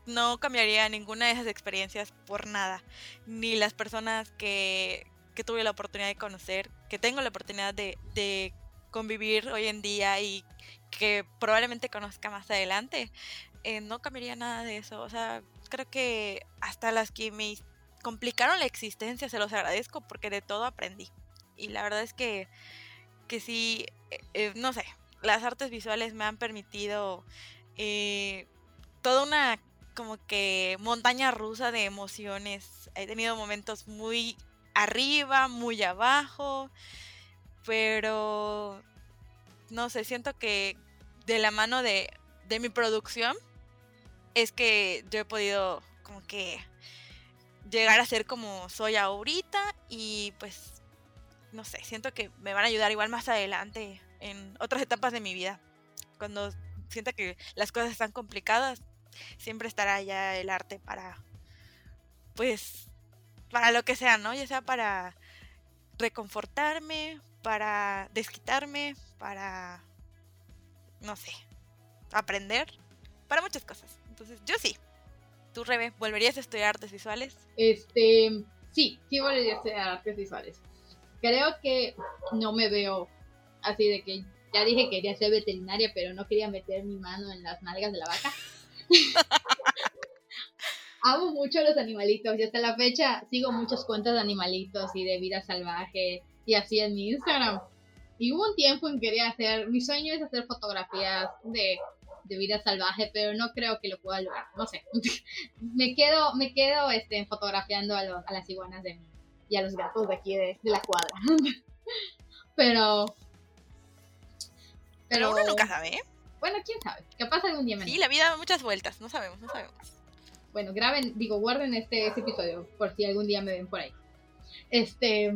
No cambiaría ninguna de esas experiencias por nada. Ni las personas que, que tuve la oportunidad de conocer, que tengo la oportunidad de, de convivir hoy en día y que probablemente conozca más adelante. Eh, no cambiaría nada de eso. O sea, creo que hasta las que me complicaron la existencia, se los agradezco porque de todo aprendí. Y la verdad es que, que sí, eh, eh, no sé, las artes visuales me han permitido eh, toda una como que montaña rusa de emociones. He tenido momentos muy arriba, muy abajo, pero no sé, siento que de la mano de, de mi producción es que yo he podido como que llegar a ser como soy ahorita y pues no sé, siento que me van a ayudar igual más adelante en otras etapas de mi vida. Cuando sienta que las cosas están complicadas, siempre estará ya el arte para pues para lo que sea, ¿no? Ya sea para reconfortarme, para desquitarme, para no sé, aprender, para muchas cosas. Entonces, yo sí, ¿Tú, Rebe, volverías a estudiar artes visuales? Este, sí, sí volvería a estudiar artes visuales. Creo que no me veo así de que ya dije que quería ser veterinaria, pero no quería meter mi mano en las nalgas de la vaca. Amo mucho a los animalitos y hasta la fecha sigo muchas cuentas de animalitos y de vida salvaje y así en mi Instagram. Y hubo un tiempo en que quería hacer, mi sueño es hacer fotografías de de vida salvaje, pero no creo que lo pueda lograr, no sé. me quedo, me quedo este, fotografiando a, a las iguanas de mí y a los gatos de aquí de, la cuadra. pero, pero... uno nunca sabe, ¿eh? Bueno, quién sabe. Capaz algún día me Sí, la vida da muchas vueltas, no sabemos, no sabemos. Bueno, graben, digo, guarden este, este episodio por si algún día me ven por ahí. Este,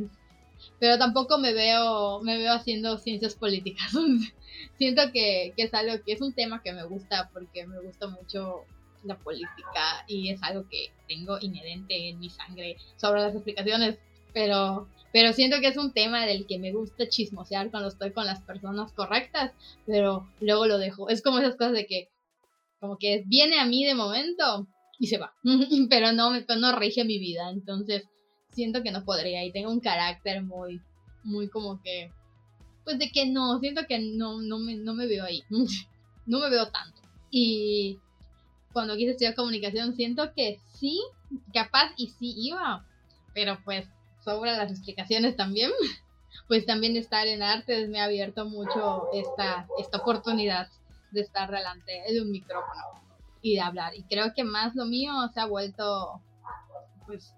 pero tampoco me veo, me veo haciendo ciencias políticas. Siento que, que es algo que es un tema que me gusta porque me gusta mucho la política y es algo que tengo inherente en mi sangre sobre las explicaciones, pero pero siento que es un tema del que me gusta chismosear cuando estoy con las personas correctas, pero luego lo dejo. Es como esas cosas de que como que viene a mí de momento y se va, pero no me no rige mi vida, entonces siento que no podría y tengo un carácter muy muy como que pues de que no, siento que no no me no me veo ahí. no me veo tanto. Y cuando quise estudiar comunicación, siento que sí, capaz y sí iba, pero pues sobra las explicaciones también. Pues también estar en artes me ha abierto mucho esta, esta oportunidad de estar delante de un micrófono y de hablar. Y creo que más lo mío se ha vuelto pues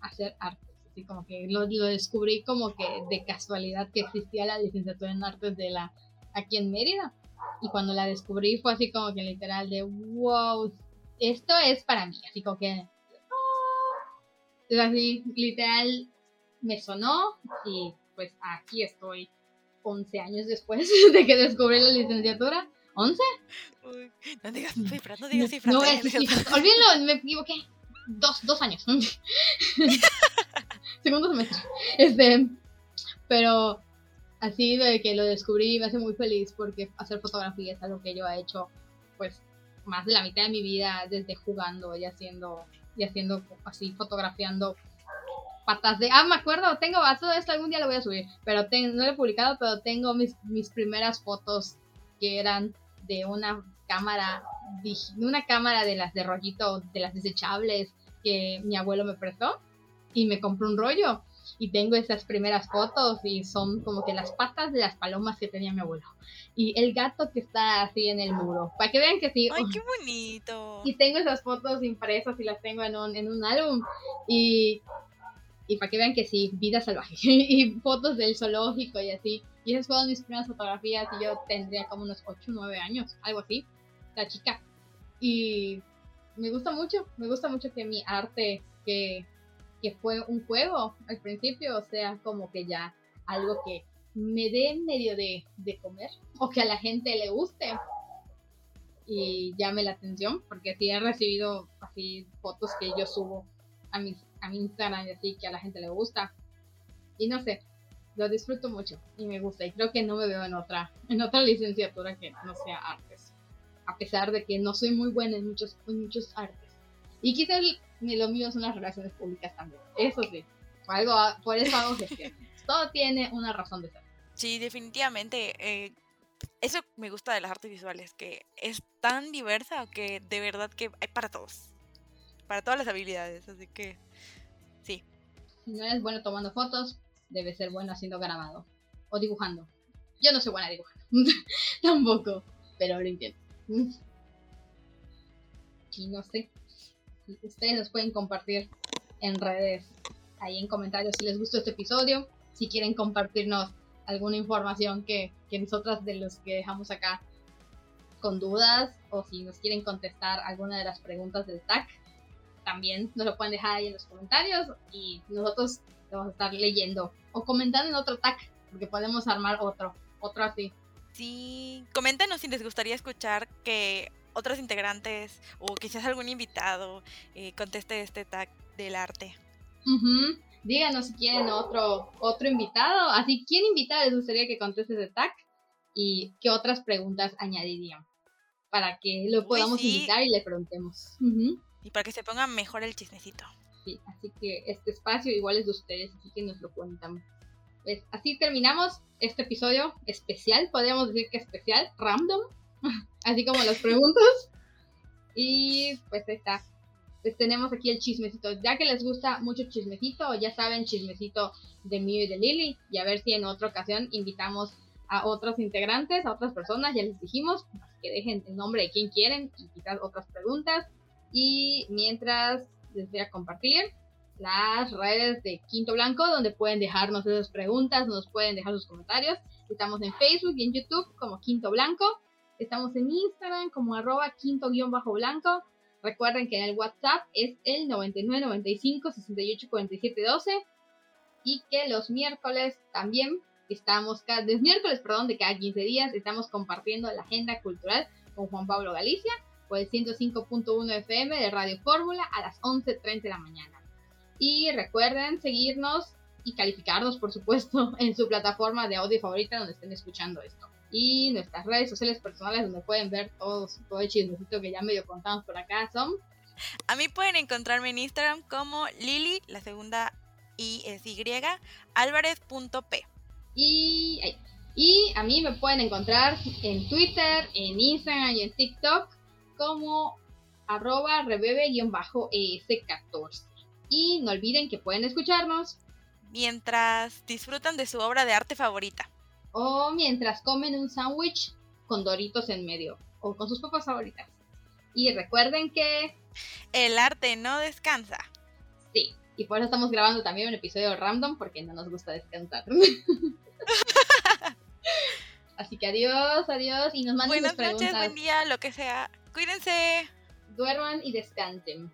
hacer artes. Así como que lo, lo descubrí como que de casualidad que existía la licenciatura en artes de la aquí en Mérida y cuando la descubrí fue así como que literal de, wow, esto es para mí. Así como que, oh". así, literal, me sonó y pues aquí estoy 11 años después de que descubrí la licenciatura. ¿11? no digas cifras, no digas cifras. No, no Olvídenlo, me equivoqué. Dos, dos años. Segundo semestre. Este, pero así de que lo descubrí me hace muy feliz porque hacer fotografía es algo que yo he hecho pues más de la mitad de mi vida desde jugando y haciendo y haciendo así fotografiando patas de ah me acuerdo tengo a todo esto algún día lo voy a subir pero no lo he publicado pero tengo mis, mis primeras fotos que eran de una cámara de una cámara de las de rollito de las desechables que mi abuelo me prestó y me compró un rollo. Y tengo esas primeras fotos y son como que las patas de las palomas que tenía mi abuelo. Y el gato que está así en el muro. Para que vean que sí. Ay qué bonito. Y tengo esas fotos impresas y las tengo en un, en un álbum. Y y para que vean que sí vida salvaje. Y fotos del zoológico y así. Y esas fueron mis primeras fotografías y yo tendría como unos 8 o 9 años algo así la chica. Y me gusta mucho me gusta mucho que mi arte que que fue un juego al principio, o sea, como que ya algo que me dé medio de, comer o que a la gente le guste y llame la atención, porque sí he recibido así fotos que yo subo a mi, a mi Instagram y así que a la gente le gusta. Y no sé, lo disfruto mucho y me gusta y creo que no me veo en otra, en otra licenciatura que no sea artes. A pesar de que no soy muy buena en muchos, en muchos artes. Y quizás lo mío son las relaciones públicas también. Eso sí. Por, algo, por eso hago gestión. Todo tiene una razón de ser. Sí, definitivamente. Eh, eso me gusta de las artes visuales, que es tan diversa que de verdad que hay para todos. Para todas las habilidades. Así que, sí. Si no eres bueno tomando fotos, debe ser bueno haciendo grabado. O dibujando. Yo no soy buena dibujando. Tampoco. Pero lo intento. Y no sé ustedes nos pueden compartir en redes, ahí en comentarios si les gustó este episodio, si quieren compartirnos alguna información que, que nosotras de los que dejamos acá con dudas o si nos quieren contestar alguna de las preguntas del tag, también nos lo pueden dejar ahí en los comentarios y nosotros lo vamos a estar leyendo o comentando en otro tag, porque podemos armar otro, otro así. Sí, coméntanos si les gustaría escuchar que otros integrantes o quizás algún invitado eh, conteste este tag del arte. Díganos si quieren otro, otro invitado. Así, ¿quién invitado les gustaría que conteste ese tag? Y qué otras preguntas añadirían para que lo podamos invitar y le preguntemos. Y para que se ponga mejor el chismecito. Sí, así que este espacio igual es de ustedes, así que nos lo cuentan. Pues así terminamos este episodio especial, podríamos decir que especial, random, así como las preguntas. Y pues está. Pues tenemos aquí el chismecito. Ya que les gusta mucho chismecito, ya saben, chismecito de mí y de Lily. Y a ver si en otra ocasión invitamos a otros integrantes, a otras personas, ya les dijimos, que dejen el nombre de quien quieren y quizás otras preguntas. Y mientras les voy a compartir las redes de Quinto Blanco, donde pueden dejarnos esas preguntas, nos pueden dejar sus comentarios. Estamos en Facebook y en YouTube como Quinto Blanco. Estamos en Instagram como arroba quinto-blanco. Recuerden que en el WhatsApp es el 9995 68 12. y que los miércoles también estamos, cada, los miércoles, perdón, de cada 15 días estamos compartiendo la agenda cultural con Juan Pablo Galicia por el 105.1 FM de Radio Fórmula a las 11.30 de la mañana. Y recuerden seguirnos y calificarnos, por supuesto, en su plataforma de audio favorita donde estén escuchando esto. Y nuestras redes sociales personales donde pueden ver todos, todo el chismecito que ya medio contamos por acá son. A mí pueden encontrarme en Instagram como Lili, la segunda I es Y, álvarez.p. Y, y a mí me pueden encontrar en Twitter, en Instagram y en TikTok como arroba rebebe-es14. Y no olviden que pueden escucharnos mientras disfrutan de su obra de arte favorita. O mientras comen un sándwich con doritos en medio. O con sus papas favoritas. Y recuerden que... El arte no descansa. Sí. Y por eso estamos grabando también un episodio random porque no nos gusta descansar. Así que adiós, adiós y nos manden Buenas sus preguntas. noches, buen día, lo que sea. Cuídense. Duerman y descansen.